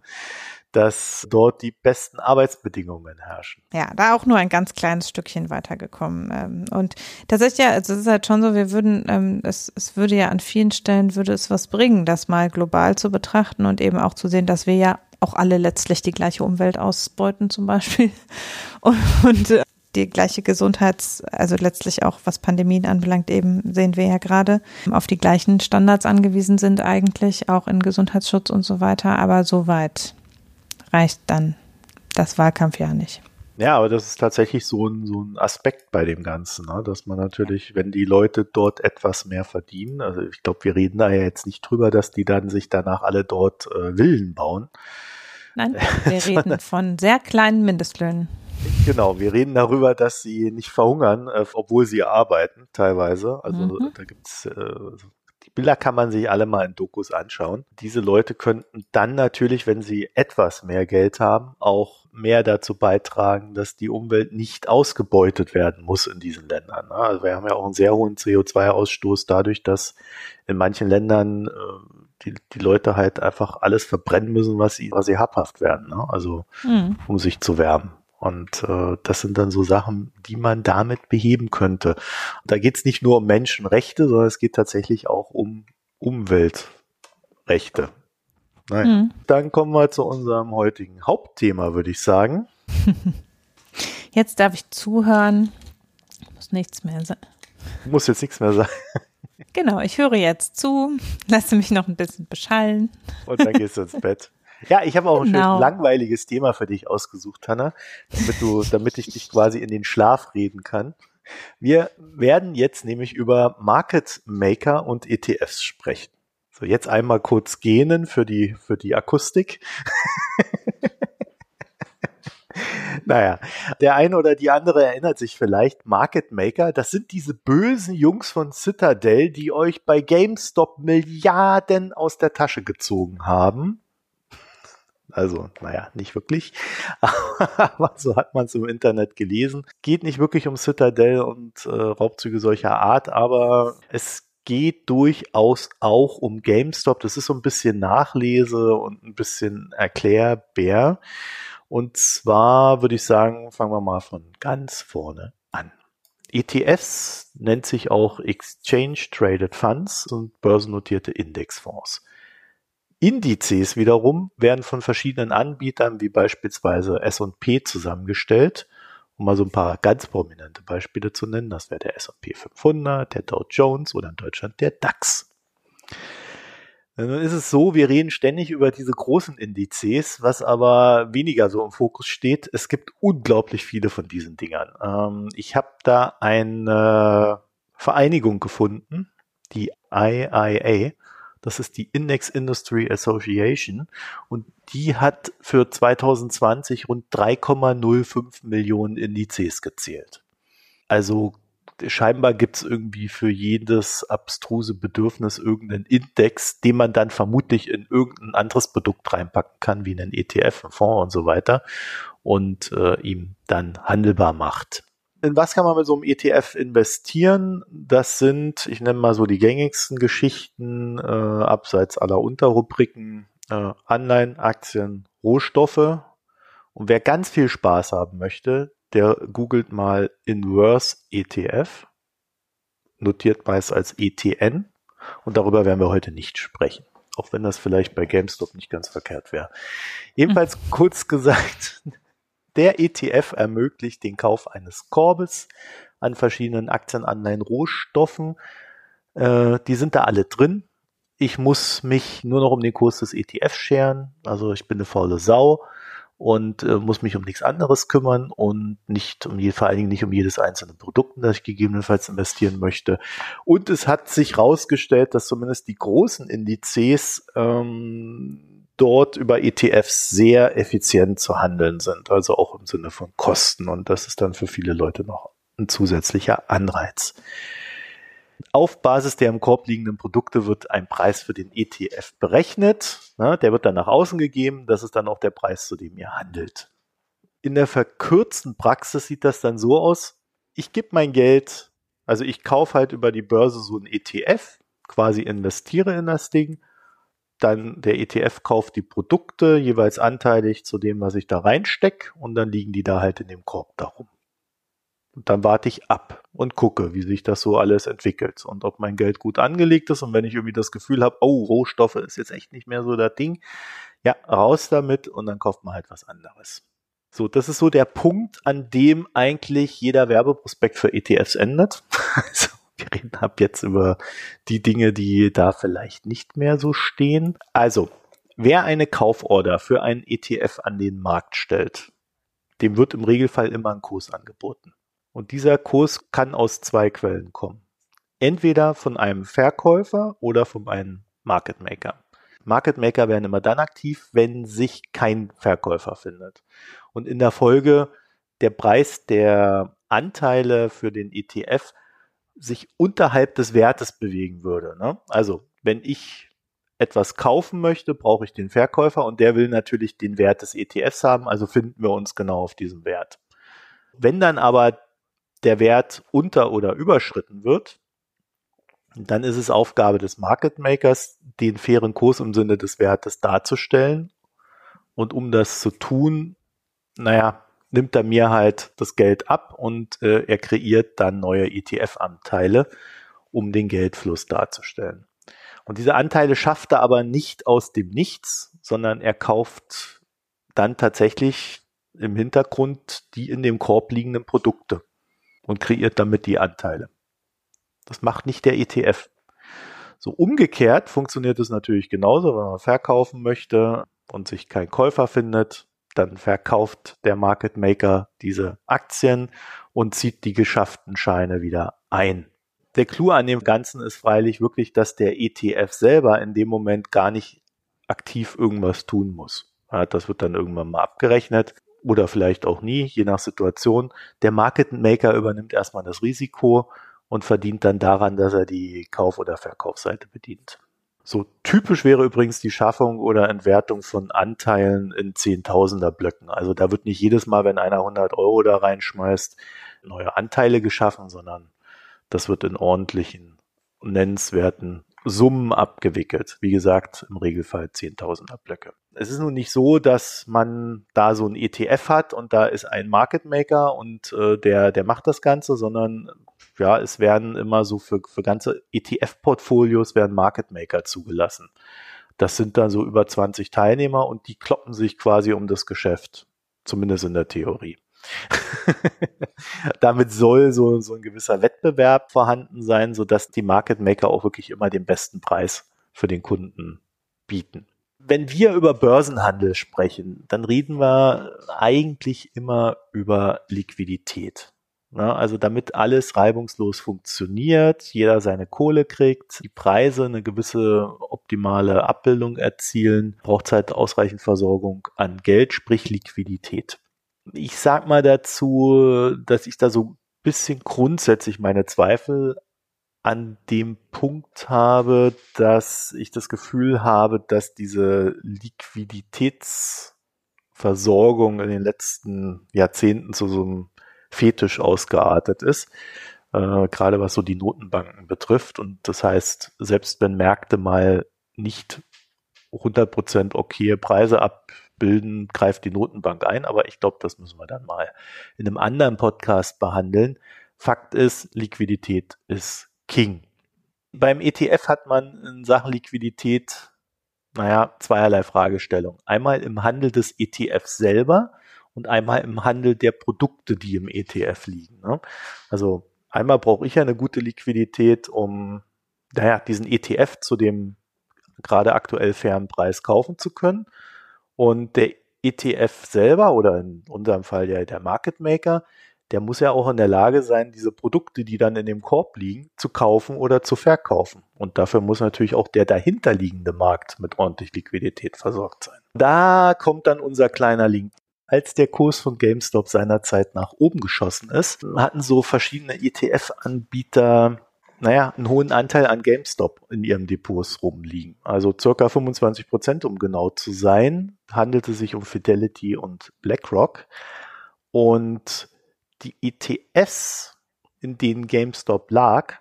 dass dort die besten Arbeitsbedingungen herrschen. Ja, da auch nur ein ganz kleines Stückchen weitergekommen. Ähm, und tatsächlich, ja, also es ist halt schon so, wir würden, ähm, es, es würde ja an vielen Stellen, würde es was bringen, das mal global zu betrachten und eben auch zu sehen, dass wir ja auch alle letztlich die gleiche Umwelt ausbeuten zum Beispiel. Und, und äh, die gleiche Gesundheits-, also letztlich auch was Pandemien anbelangt, eben sehen wir ja gerade, auf die gleichen Standards angewiesen sind eigentlich, auch in Gesundheitsschutz und so weiter. Aber soweit reicht dann das Wahlkampfjahr nicht. Ja, aber das ist tatsächlich so ein, so ein Aspekt bei dem Ganzen, ne? dass man natürlich, wenn die Leute dort etwas mehr verdienen, also ich glaube, wir reden da ja jetzt nicht drüber, dass die dann sich danach alle dort äh, Villen bauen. Nein, wir reden von sehr kleinen Mindestlöhnen. Genau, wir reden darüber, dass sie nicht verhungern, äh, obwohl sie arbeiten, teilweise. Also mhm. da gibt's äh, die Bilder kann man sich alle mal in Dokus anschauen. Diese Leute könnten dann natürlich, wenn sie etwas mehr Geld haben, auch mehr dazu beitragen, dass die Umwelt nicht ausgebeutet werden muss in diesen Ländern. Ne? Also wir haben ja auch einen sehr hohen CO2-Ausstoß dadurch, dass in manchen Ländern äh, die, die Leute halt einfach alles verbrennen müssen, was sie, was sie habhaft werden. Ne? Also mhm. um sich zu wärmen. Und äh, das sind dann so Sachen, die man damit beheben könnte. Und da geht es nicht nur um Menschenrechte, sondern es geht tatsächlich auch um Umweltrechte. Naja. Mhm. Dann kommen wir zu unserem heutigen Hauptthema, würde ich sagen. Jetzt darf ich zuhören. Muss nichts mehr sein. Muss jetzt nichts mehr sein. Genau, ich höre jetzt zu, lasse mich noch ein bisschen beschallen. Und dann gehst du ins Bett. Ja, ich habe auch ein genau. schön langweiliges Thema für dich ausgesucht, Hanna, damit du, damit ich dich quasi in den Schlaf reden kann. Wir werden jetzt nämlich über Market Maker und ETFs sprechen. So, jetzt einmal kurz gähnen für die, für die Akustik. naja, der eine oder die andere erinnert sich vielleicht, Market Maker, das sind diese bösen Jungs von Citadel, die euch bei GameStop Milliarden aus der Tasche gezogen haben also, naja, nicht wirklich. Aber so hat man es im Internet gelesen. Geht nicht wirklich um Citadel und äh, Raubzüge solcher Art, aber es geht durchaus auch um GameStop. Das ist so ein bisschen Nachlese und ein bisschen Erklärbär. Und zwar würde ich sagen, fangen wir mal von ganz vorne an. ETFs nennt sich auch Exchange Traded Funds und börsennotierte Indexfonds. Indizes wiederum werden von verschiedenen Anbietern wie beispielsweise S&P zusammengestellt um mal so ein paar ganz prominente Beispiele zu nennen, das wäre der S&P 500, der Dow Jones oder in Deutschland der DAX. Nun ist es so, wir reden ständig über diese großen Indizes, was aber weniger so im Fokus steht. Es gibt unglaublich viele von diesen Dingern. Ähm, ich habe da eine Vereinigung gefunden, die IIA. Das ist die Index Industry Association und die hat für 2020 rund 3,05 Millionen Indizes gezählt. Also scheinbar gibt es irgendwie für jedes abstruse Bedürfnis irgendeinen Index, den man dann vermutlich in irgendein anderes Produkt reinpacken kann, wie einen ETF, einen Fonds und so weiter und äh, ihm dann handelbar macht in was kann man mit so einem ETF investieren? Das sind, ich nenne mal so die gängigsten Geschichten, äh, abseits aller Unterrubriken, äh, Anleihen, Aktien, Rohstoffe. Und wer ganz viel Spaß haben möchte, der googelt mal Inverse ETF, notiert meist als ETN. Und darüber werden wir heute nicht sprechen. Auch wenn das vielleicht bei GameStop nicht ganz verkehrt wäre. Ebenfalls kurz gesagt, der ETF ermöglicht den Kauf eines Korbes an verschiedenen Aktien, Anleihen, Rohstoffen. Äh, die sind da alle drin. Ich muss mich nur noch um den Kurs des ETFs scheren. Also ich bin eine faule Sau und äh, muss mich um nichts anderes kümmern und nicht um je, vor allen Dingen nicht um jedes einzelne Produkt, das ich gegebenenfalls investieren möchte. Und es hat sich herausgestellt, dass zumindest die großen Indizes ähm, dort über ETFs sehr effizient zu handeln sind, also auch im Sinne von Kosten. Und das ist dann für viele Leute noch ein zusätzlicher Anreiz. Auf Basis der im Korb liegenden Produkte wird ein Preis für den ETF berechnet. der wird dann nach außen gegeben. Das ist dann auch der Preis, zu dem ihr handelt. In der verkürzten Praxis sieht das dann so aus. Ich gebe mein Geld, also ich kaufe halt über die Börse so ein ETF, quasi investiere in das Ding dann der ETF kauft die Produkte jeweils anteilig zu dem, was ich da reinstecke und dann liegen die da halt in dem Korb darum. Und dann warte ich ab und gucke, wie sich das so alles entwickelt und ob mein Geld gut angelegt ist und wenn ich irgendwie das Gefühl habe, oh, Rohstoffe ist jetzt echt nicht mehr so das Ding, ja, raus damit und dann kauft man halt was anderes. So, das ist so der Punkt, an dem eigentlich jeder Werbeprospekt für ETFs endet. Also, wir reden ab jetzt über die Dinge, die da vielleicht nicht mehr so stehen. Also, wer eine Kauforder für einen ETF an den Markt stellt, dem wird im Regelfall immer ein Kurs angeboten. Und dieser Kurs kann aus zwei Quellen kommen. Entweder von einem Verkäufer oder von einem Market Maker. Market Maker werden immer dann aktiv, wenn sich kein Verkäufer findet. Und in der Folge der Preis der Anteile für den ETF sich unterhalb des Wertes bewegen würde. Ne? Also wenn ich etwas kaufen möchte, brauche ich den Verkäufer und der will natürlich den Wert des ETFs haben, also finden wir uns genau auf diesem Wert. Wenn dann aber der Wert unter oder überschritten wird, dann ist es Aufgabe des Market Makers, den fairen Kurs im Sinne des Wertes darzustellen. Und um das zu tun, naja, nimmt er mir halt das Geld ab und äh, er kreiert dann neue ETF-Anteile, um den Geldfluss darzustellen. Und diese Anteile schafft er aber nicht aus dem Nichts, sondern er kauft dann tatsächlich im Hintergrund die in dem Korb liegenden Produkte und kreiert damit die Anteile. Das macht nicht der ETF. So umgekehrt funktioniert es natürlich genauso, wenn man verkaufen möchte und sich kein Käufer findet, dann verkauft der Market Maker diese Aktien und zieht die geschafften Scheine wieder ein. Der Clou an dem Ganzen ist freilich wirklich, dass der ETF selber in dem Moment gar nicht aktiv irgendwas tun muss. Das wird dann irgendwann mal abgerechnet oder vielleicht auch nie, je nach Situation. Der Market Maker übernimmt erstmal das Risiko und verdient dann daran, dass er die Kauf- oder Verkaufsseite bedient. So typisch wäre übrigens die Schaffung oder Entwertung von Anteilen in Zehntausender Blöcken. Also da wird nicht jedes Mal, wenn einer 100 Euro da reinschmeißt, neue Anteile geschaffen, sondern das wird in ordentlichen nennenswerten Summen abgewickelt. Wie gesagt, im Regelfall 10.000er Blöcke. Es ist nun nicht so, dass man da so ein ETF hat und da ist ein Market Maker und äh, der, der macht das Ganze, sondern ja, es werden immer so für, für ganze ETF-Portfolios werden Market Maker zugelassen. Das sind dann so über 20 Teilnehmer und die kloppen sich quasi um das Geschäft. Zumindest in der Theorie. Damit soll so, so ein gewisser Wettbewerb vorhanden sein, sodass die Market Maker auch wirklich immer den besten Preis für den Kunden bieten. Wenn wir über Börsenhandel sprechen, dann reden wir eigentlich immer über Liquidität. Ne? Also damit alles reibungslos funktioniert, jeder seine Kohle kriegt, die Preise eine gewisse optimale Abbildung erzielen, braucht es halt ausreichend Versorgung an Geld, sprich Liquidität. Ich sag mal dazu, dass ich da so ein bisschen grundsätzlich meine Zweifel an dem Punkt habe, dass ich das Gefühl habe, dass diese Liquiditätsversorgung in den letzten Jahrzehnten zu so einem Fetisch ausgeartet ist, äh, gerade was so die Notenbanken betrifft. Und das heißt, selbst wenn Märkte mal nicht 100% okay Preise abbilden, greift die Notenbank ein. Aber ich glaube, das müssen wir dann mal in einem anderen Podcast behandeln. Fakt ist, Liquidität ist King. Beim ETF hat man in Sachen Liquidität, naja, zweierlei Fragestellung. Einmal im Handel des ETFs selber und einmal im Handel der Produkte, die im ETF liegen. Ne? Also einmal brauche ich ja eine gute Liquidität, um naja, diesen ETF zu dem gerade aktuell fairen Preis kaufen zu können. Und der ETF selber oder in unserem Fall ja der Market Maker, der muss ja auch in der Lage sein, diese Produkte, die dann in dem Korb liegen, zu kaufen oder zu verkaufen. Und dafür muss natürlich auch der dahinterliegende Markt mit ordentlich Liquidität versorgt sein. Da kommt dann unser kleiner Link als der Kurs von GameStop seinerzeit nach oben geschossen ist, hatten so verschiedene ETF-Anbieter naja, einen hohen Anteil an GameStop in ihrem Depots rumliegen. Also circa 25 Prozent, um genau zu sein, handelte sich um Fidelity und BlackRock. Und die ETFs, in denen GameStop lag,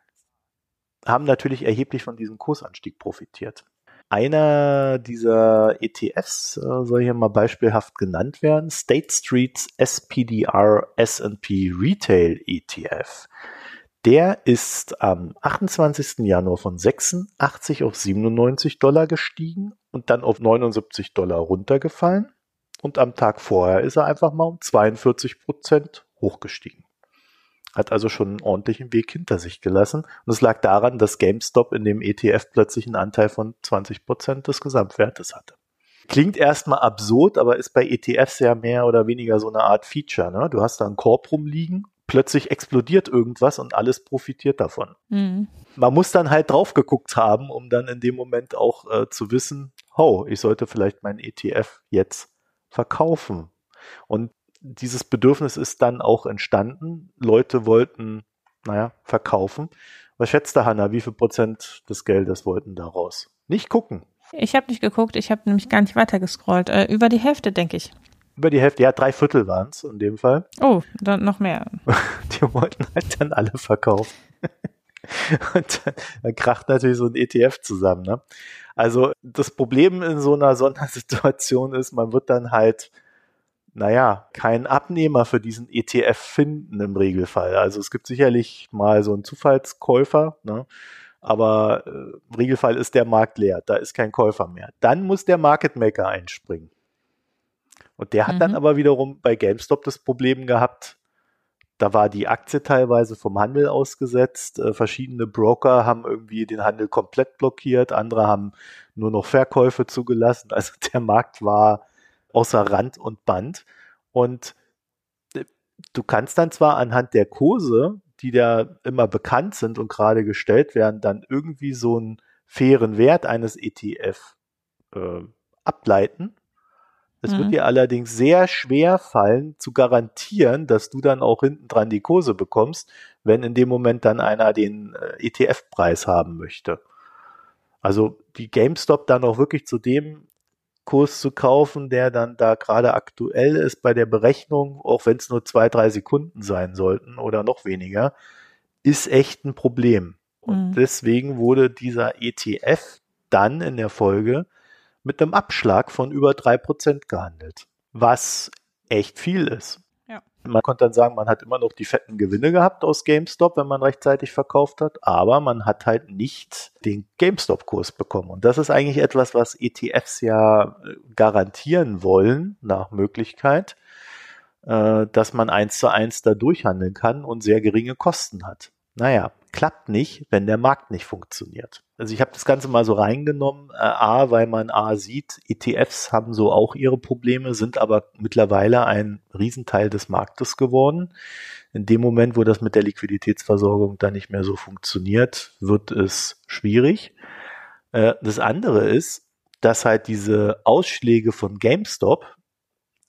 haben natürlich erheblich von diesem Kursanstieg profitiert. Einer dieser ETFs äh, soll hier mal beispielhaft genannt werden. State Street's SPDR S&P Retail ETF. Der ist am 28. Januar von 86 auf 97 Dollar gestiegen und dann auf 79 Dollar runtergefallen. Und am Tag vorher ist er einfach mal um 42 Prozent hochgestiegen hat also schon einen ordentlichen Weg hinter sich gelassen. Und es lag daran, dass GameStop in dem ETF plötzlich einen Anteil von 20 Prozent des Gesamtwertes hatte. Klingt erstmal absurd, aber ist bei ETFs ja mehr oder weniger so eine Art Feature. Ne? Du hast da einen Korb rumliegen, plötzlich explodiert irgendwas und alles profitiert davon. Mhm. Man muss dann halt drauf geguckt haben, um dann in dem Moment auch äh, zu wissen, oh, ich sollte vielleicht meinen ETF jetzt verkaufen. Und dieses Bedürfnis ist dann auch entstanden. Leute wollten, naja, verkaufen. Was schätzt der Hanna? Wie viel Prozent des Geldes wollten daraus? Nicht gucken. Ich habe nicht geguckt, ich habe nämlich gar nicht weitergescrollt. Äh, über die Hälfte, denke ich. Über die Hälfte, ja, drei Viertel waren es in dem Fall. Oh, dann noch mehr. die wollten halt dann alle verkaufen. Und dann, dann kracht natürlich so ein ETF zusammen. Ne? Also das Problem in so einer Sondersituation ist, man wird dann halt naja, keinen Abnehmer für diesen ETF finden im Regelfall. Also es gibt sicherlich mal so einen Zufallskäufer, ne? aber äh, im Regelfall ist der Markt leer, da ist kein Käufer mehr. Dann muss der Market Maker einspringen. Und der hat mhm. dann aber wiederum bei GameStop das Problem gehabt, da war die Aktie teilweise vom Handel ausgesetzt. Äh, verschiedene Broker haben irgendwie den Handel komplett blockiert, andere haben nur noch Verkäufe zugelassen. Also der Markt war außer Rand und Band. Und äh, du kannst dann zwar anhand der Kurse, die da immer bekannt sind und gerade gestellt werden, dann irgendwie so einen fairen Wert eines ETF äh, ableiten. Es mhm. wird dir allerdings sehr schwer fallen, zu garantieren, dass du dann auch hinten dran die Kurse bekommst, wenn in dem Moment dann einer den äh, ETF-Preis haben möchte. Also die GameStop dann auch wirklich zu dem Kurs zu kaufen, der dann da gerade aktuell ist bei der Berechnung, auch wenn es nur zwei, drei Sekunden sein sollten oder noch weniger, ist echt ein Problem. Und mhm. deswegen wurde dieser ETF dann in der Folge mit einem Abschlag von über drei Prozent gehandelt, was echt viel ist. Ja. Man konnte dann sagen, man hat immer noch die fetten Gewinne gehabt aus GameStop, wenn man rechtzeitig verkauft hat, aber man hat halt nicht den GameStop-Kurs bekommen. Und das ist eigentlich etwas, was ETFs ja äh, garantieren wollen, nach Möglichkeit, äh, dass man eins zu eins da durchhandeln kann und sehr geringe Kosten hat. Naja, klappt nicht, wenn der Markt nicht funktioniert. Also ich habe das Ganze mal so reingenommen, äh, A, weil man A sieht, ETFs haben so auch ihre Probleme, sind aber mittlerweile ein Riesenteil des Marktes geworden. In dem Moment, wo das mit der Liquiditätsversorgung dann nicht mehr so funktioniert, wird es schwierig. Äh, das andere ist, dass halt diese Ausschläge von GameStop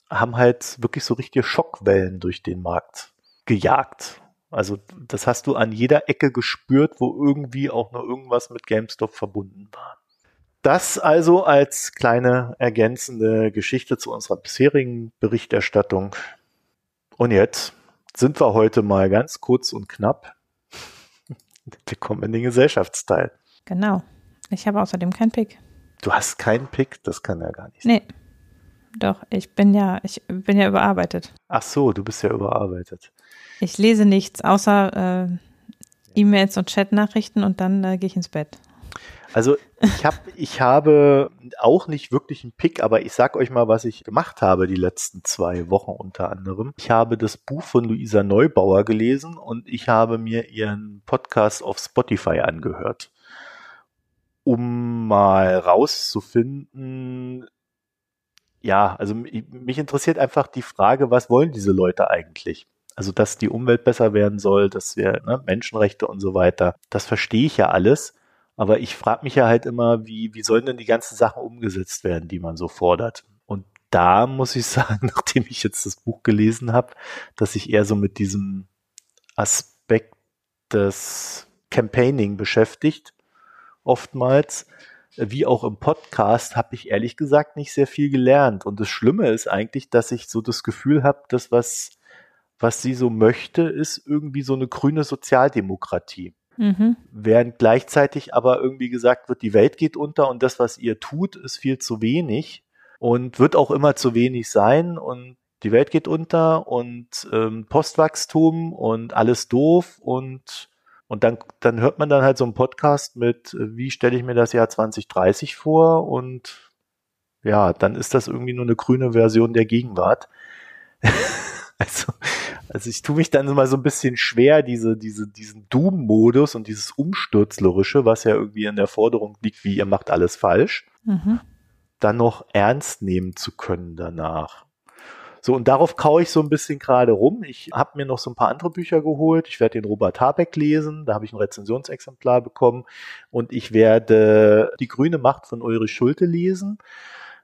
haben halt wirklich so richtige Schockwellen durch den Markt gejagt. Also das hast du an jeder Ecke gespürt, wo irgendwie auch nur irgendwas mit GameStop verbunden war. Das also als kleine ergänzende Geschichte zu unserer bisherigen Berichterstattung. Und jetzt sind wir heute mal ganz kurz und knapp. Wir kommen in den Gesellschaftsteil. Genau. Ich habe außerdem keinen Pick. Du hast keinen Pick? Das kann ja gar nicht sein. Nee. Doch, ich bin ja, ich bin ja überarbeitet. Ach so, du bist ja überarbeitet. Ich lese nichts außer äh, E-Mails und Chatnachrichten und dann äh, gehe ich ins Bett. Also ich habe ich habe auch nicht wirklich einen Pick, aber ich sag euch mal, was ich gemacht habe die letzten zwei Wochen unter anderem. Ich habe das Buch von Luisa Neubauer gelesen und ich habe mir ihren Podcast auf Spotify angehört, um mal rauszufinden. Ja, also mich interessiert einfach die Frage, was wollen diese Leute eigentlich? Also, dass die Umwelt besser werden soll, dass wir ne, Menschenrechte und so weiter, das verstehe ich ja alles. Aber ich frage mich ja halt immer, wie, wie sollen denn die ganzen Sachen umgesetzt werden, die man so fordert? Und da muss ich sagen, nachdem ich jetzt das Buch gelesen habe, dass ich eher so mit diesem Aspekt des Campaigning beschäftigt, oftmals, wie auch im Podcast, habe ich ehrlich gesagt nicht sehr viel gelernt. Und das Schlimme ist eigentlich, dass ich so das Gefühl habe, dass was was sie so möchte, ist irgendwie so eine grüne Sozialdemokratie. Mhm. Während gleichzeitig aber irgendwie gesagt wird, die Welt geht unter und das, was ihr tut, ist viel zu wenig und wird auch immer zu wenig sein und die Welt geht unter und ähm, Postwachstum und alles doof und und dann, dann hört man dann halt so einen Podcast mit, äh, wie stelle ich mir das Jahr 2030 vor und ja, dann ist das irgendwie nur eine grüne Version der Gegenwart. also also ich tue mich dann immer so ein bisschen schwer, diese, diese, diesen Doom-Modus und dieses Umsturzlerische, was ja irgendwie in der Forderung liegt, wie ihr macht alles falsch, mhm. dann noch ernst nehmen zu können danach. So, und darauf kaue ich so ein bisschen gerade rum. Ich habe mir noch so ein paar andere Bücher geholt. Ich werde den Robert Habeck lesen, da habe ich ein Rezensionsexemplar bekommen. Und ich werde Die grüne Macht von Ulrich Schulte lesen.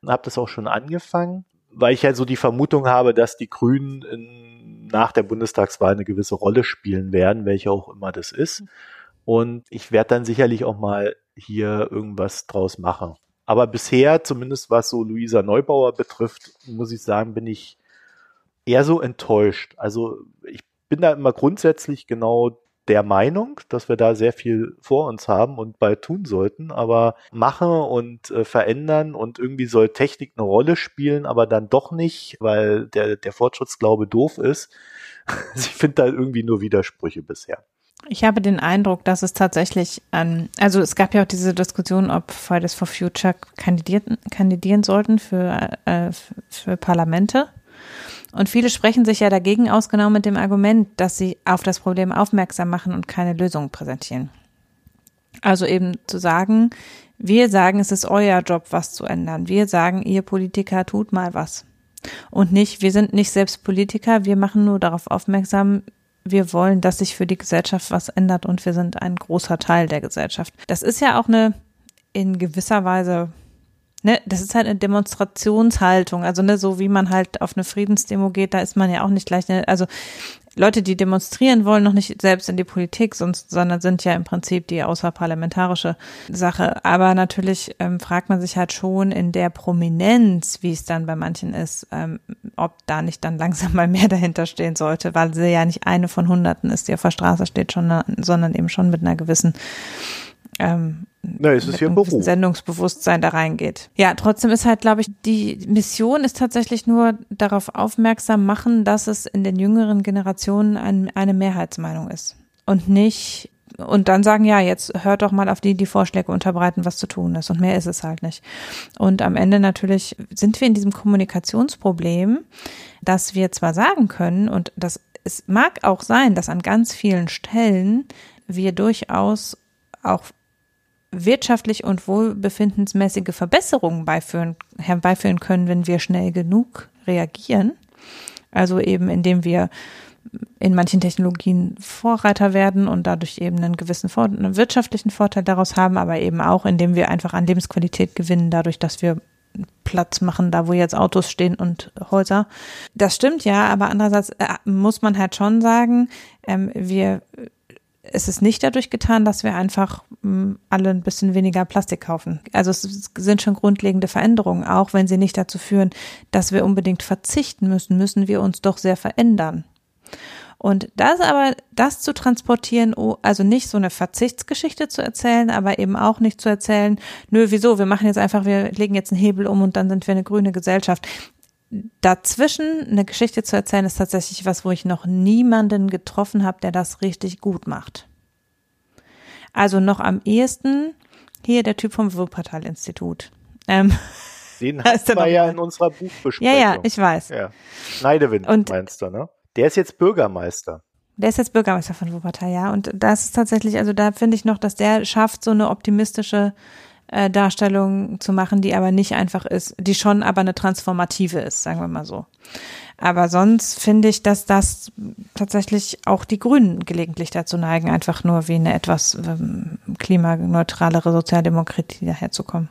Habe das auch schon angefangen, weil ich ja so die Vermutung habe, dass die Grünen in nach der Bundestagswahl eine gewisse Rolle spielen werden, welche auch immer das ist. Und ich werde dann sicherlich auch mal hier irgendwas draus machen. Aber bisher, zumindest was so Luisa Neubauer betrifft, muss ich sagen, bin ich eher so enttäuscht. Also ich bin da immer grundsätzlich genau der Meinung, dass wir da sehr viel vor uns haben und bald tun sollten, aber machen und äh, verändern und irgendwie soll Technik eine Rolle spielen, aber dann doch nicht, weil der, der Fortschrittsglaube doof ist. Ich finde da irgendwie nur Widersprüche bisher. Ich habe den Eindruck, dass es tatsächlich an, also es gab ja auch diese Diskussion, ob Fridays for Future kandidieren, kandidieren sollten für, äh, für Parlamente. Und viele sprechen sich ja dagegen aus, genau mit dem Argument, dass sie auf das Problem aufmerksam machen und keine Lösung präsentieren. Also eben zu sagen, wir sagen, es ist euer Job, was zu ändern. Wir sagen, ihr Politiker tut mal was. Und nicht, wir sind nicht selbst Politiker, wir machen nur darauf aufmerksam, wir wollen, dass sich für die Gesellschaft was ändert und wir sind ein großer Teil der Gesellschaft. Das ist ja auch eine in gewisser Weise ne, das ist halt eine Demonstrationshaltung. Also ne, so wie man halt auf eine Friedensdemo geht, da ist man ja auch nicht gleich, ne, also Leute, die demonstrieren wollen, noch nicht selbst in die Politik, sonst, sondern sind ja im Prinzip die außerparlamentarische Sache. Aber natürlich ähm, fragt man sich halt schon in der Prominenz, wie es dann bei manchen ist, ähm, ob da nicht dann langsam mal mehr dahinter stehen sollte, weil sie ja nicht eine von Hunderten ist, die auf der Straße steht, schon, sondern eben schon mit einer gewissen ähm, na, es ist ja ein Beruf. Sendungsbewusstsein da reingeht. Ja, trotzdem ist halt, glaube ich, die Mission ist tatsächlich nur darauf aufmerksam machen, dass es in den jüngeren Generationen ein, eine Mehrheitsmeinung ist und nicht und dann sagen, ja, jetzt hört doch mal auf die, die Vorschläge unterbreiten, was zu tun ist. Und mehr ist es halt nicht. Und am Ende natürlich sind wir in diesem Kommunikationsproblem, dass wir zwar sagen können, und das es mag auch sein, dass an ganz vielen Stellen wir durchaus auch wirtschaftlich und wohlbefindensmäßige Verbesserungen beiführen, herbeiführen können, wenn wir schnell genug reagieren. Also eben indem wir in manchen Technologien Vorreiter werden und dadurch eben einen gewissen einen wirtschaftlichen Vorteil daraus haben, aber eben auch, indem wir einfach an Lebensqualität gewinnen, dadurch, dass wir Platz machen, da wo jetzt Autos stehen und Häuser. Das stimmt ja, aber andererseits äh, muss man halt schon sagen, ähm, wir es ist nicht dadurch getan, dass wir einfach hm, alle ein bisschen weniger Plastik kaufen. Also es sind schon grundlegende Veränderungen, auch wenn sie nicht dazu führen, dass wir unbedingt verzichten müssen, müssen wir uns doch sehr verändern. Und das aber, das zu transportieren, also nicht so eine Verzichtsgeschichte zu erzählen, aber eben auch nicht zu erzählen, nö, wieso, wir machen jetzt einfach, wir legen jetzt einen Hebel um und dann sind wir eine grüne Gesellschaft dazwischen eine Geschichte zu erzählen, ist tatsächlich was, wo ich noch niemanden getroffen habe, der das richtig gut macht. Also noch am ehesten hier der Typ vom Wuppertal-Institut. Ähm, Den hatten wir ja in unserer Buchbesprechung. Ja, ja, ich weiß. Ja. Schneidewind Und meinst du, ne? Der ist jetzt Bürgermeister. Der ist jetzt Bürgermeister von Wuppertal, ja. Und das ist tatsächlich, also da finde ich noch, dass der schafft, so eine optimistische äh, Darstellung zu machen, die aber nicht einfach ist, die schon aber eine transformative ist, sagen wir mal so. Aber sonst finde ich, dass das tatsächlich auch die Grünen gelegentlich dazu neigen, einfach nur wie eine etwas ähm, klimaneutralere Sozialdemokratie daherzukommen.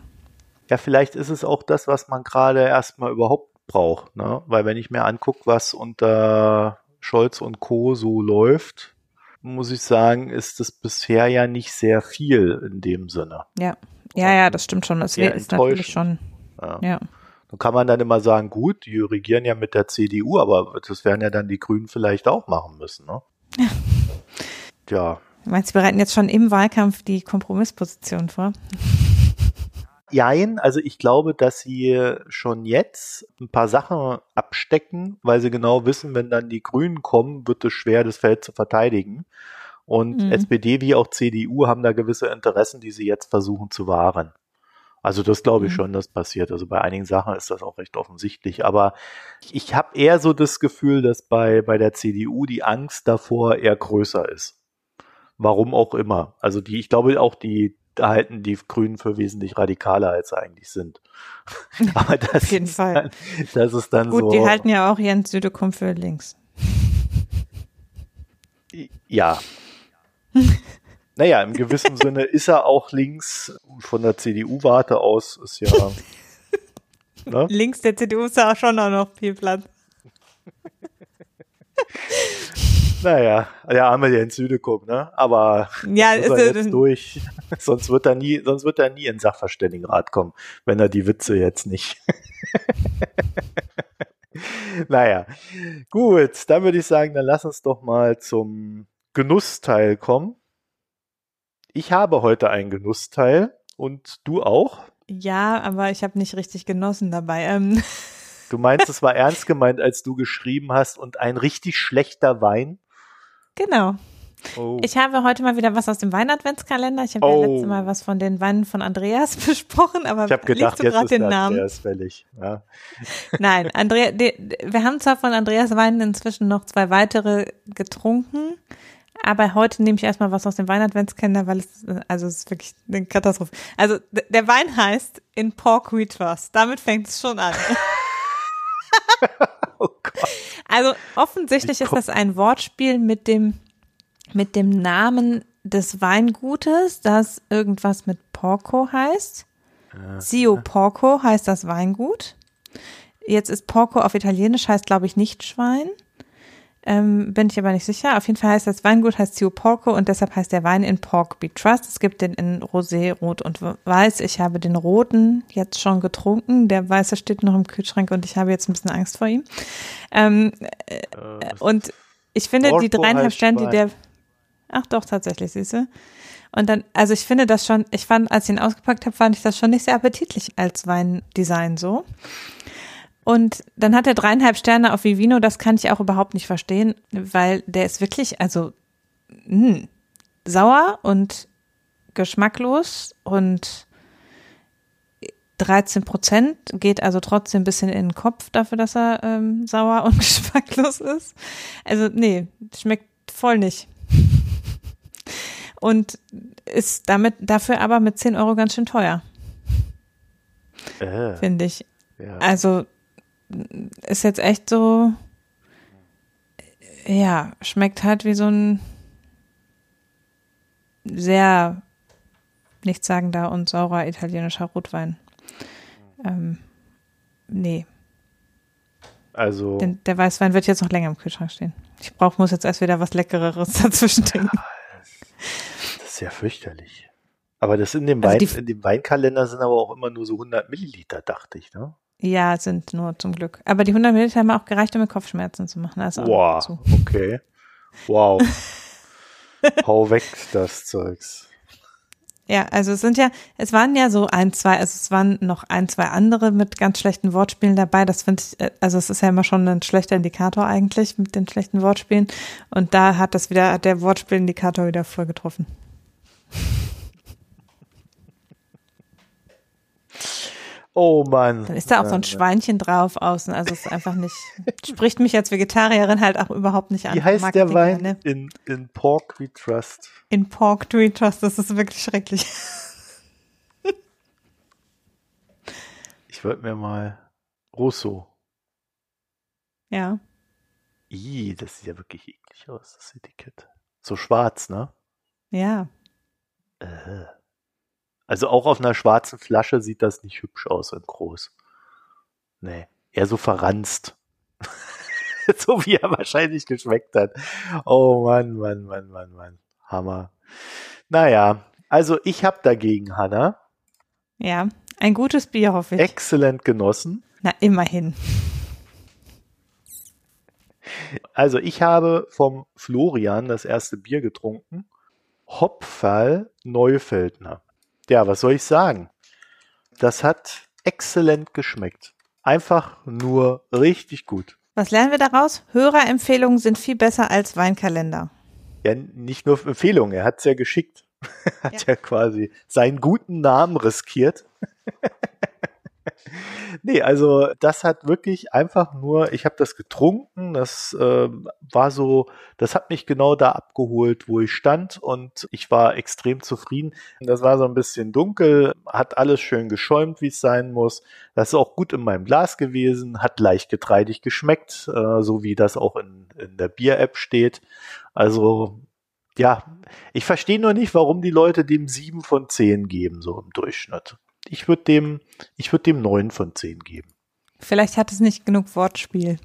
Ja, vielleicht ist es auch das, was man gerade erstmal überhaupt braucht, ne? Weil wenn ich mir angucke, was unter Scholz und Co. so läuft, muss ich sagen, ist es bisher ja nicht sehr viel in dem Sinne. Ja. Ja, ja, das stimmt schon. Das ist natürlich schon. Ja. ja. Dann kann man dann immer sagen, gut, die regieren ja mit der CDU, aber das werden ja dann die Grünen vielleicht auch machen müssen, ne? Ja. Tja. Du meinst, sie bereiten jetzt schon im Wahlkampf die Kompromissposition vor? Jein, also ich glaube, dass sie schon jetzt ein paar Sachen abstecken, weil sie genau wissen, wenn dann die Grünen kommen, wird es schwer, das Feld zu verteidigen. Und mhm. SPD wie auch CDU haben da gewisse Interessen, die sie jetzt versuchen zu wahren. Also das glaube ich mhm. schon, das passiert. Also bei einigen Sachen ist das auch recht offensichtlich. Aber ich habe eher so das Gefühl, dass bei, bei der CDU die Angst davor eher größer ist. Warum auch immer. Also die, ich glaube auch die halten die Grünen für wesentlich radikaler, als sie eigentlich sind. Aber das Auf jeden Fall. Dann, das ist dann Gut, so. die halten ja auch Jens Südekum für links. Ja, naja, im gewissen Sinne ist er auch links. Von der CDU-Warte aus ist ja. Ne? Links der CDU ist ja auch schon auch noch viel Platz. Naja, der arme der in Süde guckt, ne? Aber ja, ist er jetzt durch. sonst wird er nie, sonst wird er nie in Sachverständigenrat kommen, wenn er die Witze jetzt nicht. naja, gut, dann würde ich sagen, dann lass uns doch mal zum Genussteil kommen. Ich habe heute einen Genussteil und du auch? Ja, aber ich habe nicht richtig genossen dabei. Ähm. Du meinst, es war ernst gemeint, als du geschrieben hast und ein richtig schlechter Wein? Genau. Oh. Ich habe heute mal wieder was aus dem Weinadventskalender. Ich habe oh. ja letztes Mal was von den Weinen von Andreas besprochen, aber ich habe gedacht, jetzt ist den Namen. Andreas fällig. Ja. Nein, Andrea, wir haben zwar von Andreas Weinen inzwischen noch zwei weitere getrunken, aber heute nehme ich erstmal was aus dem Weinadventskalender, weil es, also es ist wirklich eine Katastrophe. Also der Wein heißt In Pork We Trust. Damit fängt es schon an. oh Gott. Also offensichtlich ist das ein Wortspiel mit dem, mit dem Namen des Weingutes, das irgendwas mit Porco heißt. Zio Porco heißt das Weingut. Jetzt ist Porco auf Italienisch, heißt glaube ich nicht Schwein. Ähm, bin ich aber nicht sicher. Auf jeden Fall heißt das Weingut heißt Zio Porco und deshalb heißt der Wein in Pork Be Trust. Es gibt den in Rosé, Rot und Weiß. Ich habe den roten jetzt schon getrunken. Der weiße steht noch im Kühlschrank und ich habe jetzt ein bisschen Angst vor ihm. Ähm, äh, und ich finde Porco die dreieinhalb Sterne, die der Ach doch, tatsächlich, siehste. Und dann, also ich finde das schon, ich fand, als ich ihn ausgepackt habe, fand ich das schon nicht sehr appetitlich als Weindesign so. Und dann hat er dreieinhalb Sterne auf Vivino, das kann ich auch überhaupt nicht verstehen, weil der ist wirklich, also mh, sauer und geschmacklos und 13 Prozent geht also trotzdem ein bisschen in den Kopf dafür, dass er ähm, sauer und geschmacklos ist. Also nee, schmeckt voll nicht. Und ist damit dafür aber mit 10 Euro ganz schön teuer, Äh, finde ich. ja. Also ist jetzt echt so, ja, schmeckt halt wie so ein sehr nichtssagender und saurer italienischer Rotwein. Ähm, nee, Also, den, der Weißwein wird jetzt noch länger im Kühlschrank stehen. Ich brauch, muss jetzt erst wieder was Leckereres dazwischen trinken. das ist ja fürchterlich. Aber das in dem, Also Wein, in dem Weinkalender sind aber auch immer nur so 100 Milliliter, dachte ich, ne? Ja, sind nur zum Glück. Aber die 100 Milliliter haben auch gereicht, um mir Kopfschmerzen zu machen. Also Wow, dazu. okay. Wow. Hau weg, das Zeugs. Ja, also es sind ja, es waren ja so ein, zwei, also es waren noch ein, zwei andere mit ganz schlechten Wortspielen dabei. Das finde ich, äh, also es ist ja immer schon ein schlechter Indikator eigentlich mit den schlechten Wortspielen. Und da hat das wieder, hat der Wortspielindikator wieder voll getroffen. Oh Mann. Dann ist da auch so ein Schweinchen drauf außen. Also es ist einfach nicht, spricht mich als Vegetarierin halt auch überhaupt nicht an. Wie heißt Mag der Wein gerne. in, in Pork We Trust? In Pork We Trust, das ist wirklich schrecklich. Ich wollte mir mal Rosso. Ja. Ih, das sieht ja wirklich eklig aus, das Etikett. So schwarz, ne? Ja. Äh. Also auch auf einer schwarzen Flasche sieht das nicht hübsch aus in groß. Nee, eher so verranzt. so wie er wahrscheinlich geschmeckt hat. Oh Mann, Mann, Mann, Mann, Mann. Hammer. Naja, also ich habe dagegen, Hanna, Ja. Ein gutes Bier, hoffe ich. exzellent genossen. Na, immerhin. Also ich habe vom Florian das erste Bier getrunken. Hopfall Neufeldner. Ja, was soll ich sagen? Das hat exzellent geschmeckt. Einfach nur richtig gut. Was lernen wir daraus? Hörerempfehlungen sind viel besser als Weinkalender. Ja, nicht nur Empfehlung, er hat es ja geschickt. hat ja. quasi seinen guten Namen riskiert. nee, also das hat wirklich einfach nur, ich habe das getrunken, das äh, war so, das hat mich genau da abgeholt, wo ich stand und ich war extrem zufrieden. Das war so ein bisschen dunkel, hat alles schön geschäumt, wie es sein muss. Das ist auch gut in meinem Glas gewesen, hat leicht getreidig geschmeckt, äh, so wie das auch in, in der Bier-App steht. Also ja, ich verstehe nur nicht, warum die Leute dem sieben von zehn geben, so im Durchschnitt. Ich würde dem, ich würde dem neun von zehn geben. Vielleicht hat es nicht genug Wortspiel.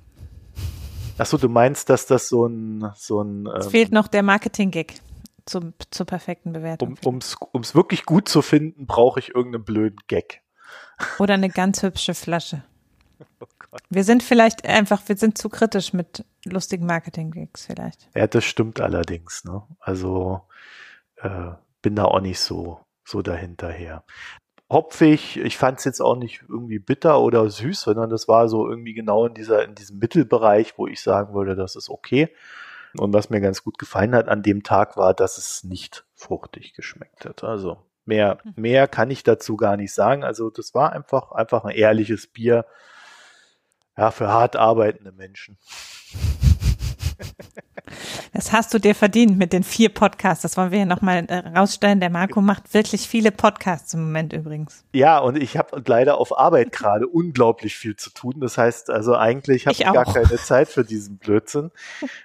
Achso, du meinst, dass das so ein, so ein, Es ähm, fehlt noch der Marketing-Gag zum, zur perfekten Bewertung. um, ums wirklich gut zu finden, brauche ich irgendeinen blöden Gag. Oder eine ganz hübsche Flasche. Oh. Wir sind vielleicht einfach, wir sind zu kritisch mit lustigen Marketing-Gags vielleicht. Ja, das stimmt allerdings, ne? Also, äh, bin da auch nicht so, so dahinterher. Hopfig, ich fand es jetzt auch nicht irgendwie bitter oder süß, sondern das war so irgendwie genau in dieser, in diesem Mittelbereich, wo ich sagen würde, das ist okay. Und was mir ganz gut gefallen hat an dem Tag war, dass es nicht fruchtig geschmeckt hat. Also mehr, mehr kann ich dazu gar nicht sagen. Also das war einfach, einfach ein ehrliches Bier. Ja, für hart arbeitende Menschen. Das hast du dir verdient mit den vier Podcasts. Das wollen wir hier nochmal äh, rausstellen. Der Marco macht wirklich viele Podcasts im Moment übrigens. Ja, und ich habe leider auf Arbeit gerade unglaublich viel zu tun. Das heißt, also eigentlich habe Ich ich, gar keine Zeit für diesen Blödsinn.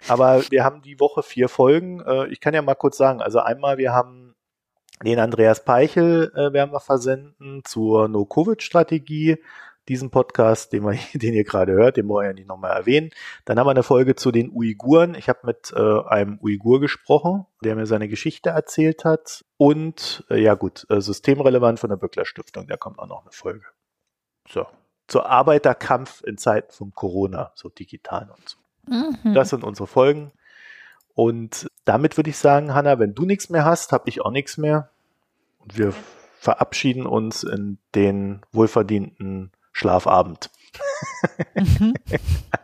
Aber wir haben die Woche vier Folgen. Äh, Ich kann ja mal kurz sagen, also einmal, wir haben Den Andreas Peichel äh, werden wir versenden zur No-Covid-Strategie. Diesen Podcast, den, wir, den ihr gerade hört, den wollen wir ja nicht nochmal erwähnen. Dann haben wir eine Folge zu den Uiguren. Ich habe mit äh, einem Uigur gesprochen, der mir seine Geschichte erzählt hat. Und äh, ja gut, äh, systemrelevant von der Böckler Stiftung, da kommt auch noch eine Folge. So. Zur Arbeiterkampf in Zeiten von Corona, so digital und so. Mhm. Das sind unsere Folgen. Und damit würde ich sagen, Hanna, wenn du nichts mehr hast, habe ich auch nichts mehr. Und wir verabschieden uns in den wohlverdienten Schlafabend. Mhm.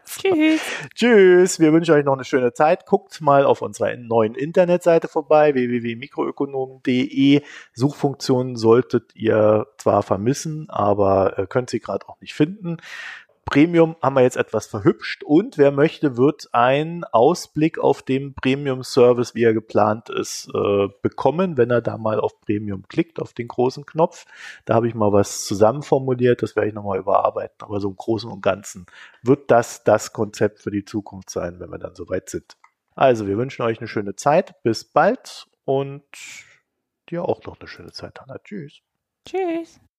Tschüss. Tschüss. Wir wünschen euch noch eine schöne Zeit. Guckt mal auf unserer neuen Internetseite vorbei, www.mikroökonomen.de. Suchfunktionen solltet ihr zwar vermissen, aber äh, könnt sie gerade auch nicht finden. Premium haben wir jetzt etwas verhübscht und wer möchte, wird einen Ausblick auf den Premium-Service, wie er geplant ist, äh, bekommen, wenn er da mal auf Premium klickt, auf den großen Knopf. Da habe ich mal was zusammenformuliert, das werde ich nochmal überarbeiten. Aber so im Großen und Ganzen wird das das Konzept für die Zukunft sein, wenn wir dann soweit sind. Also, wir wünschen euch eine schöne Zeit. Bis bald und dir auch noch eine schöne Zeit, Hanna. Tschüss. Tschüss.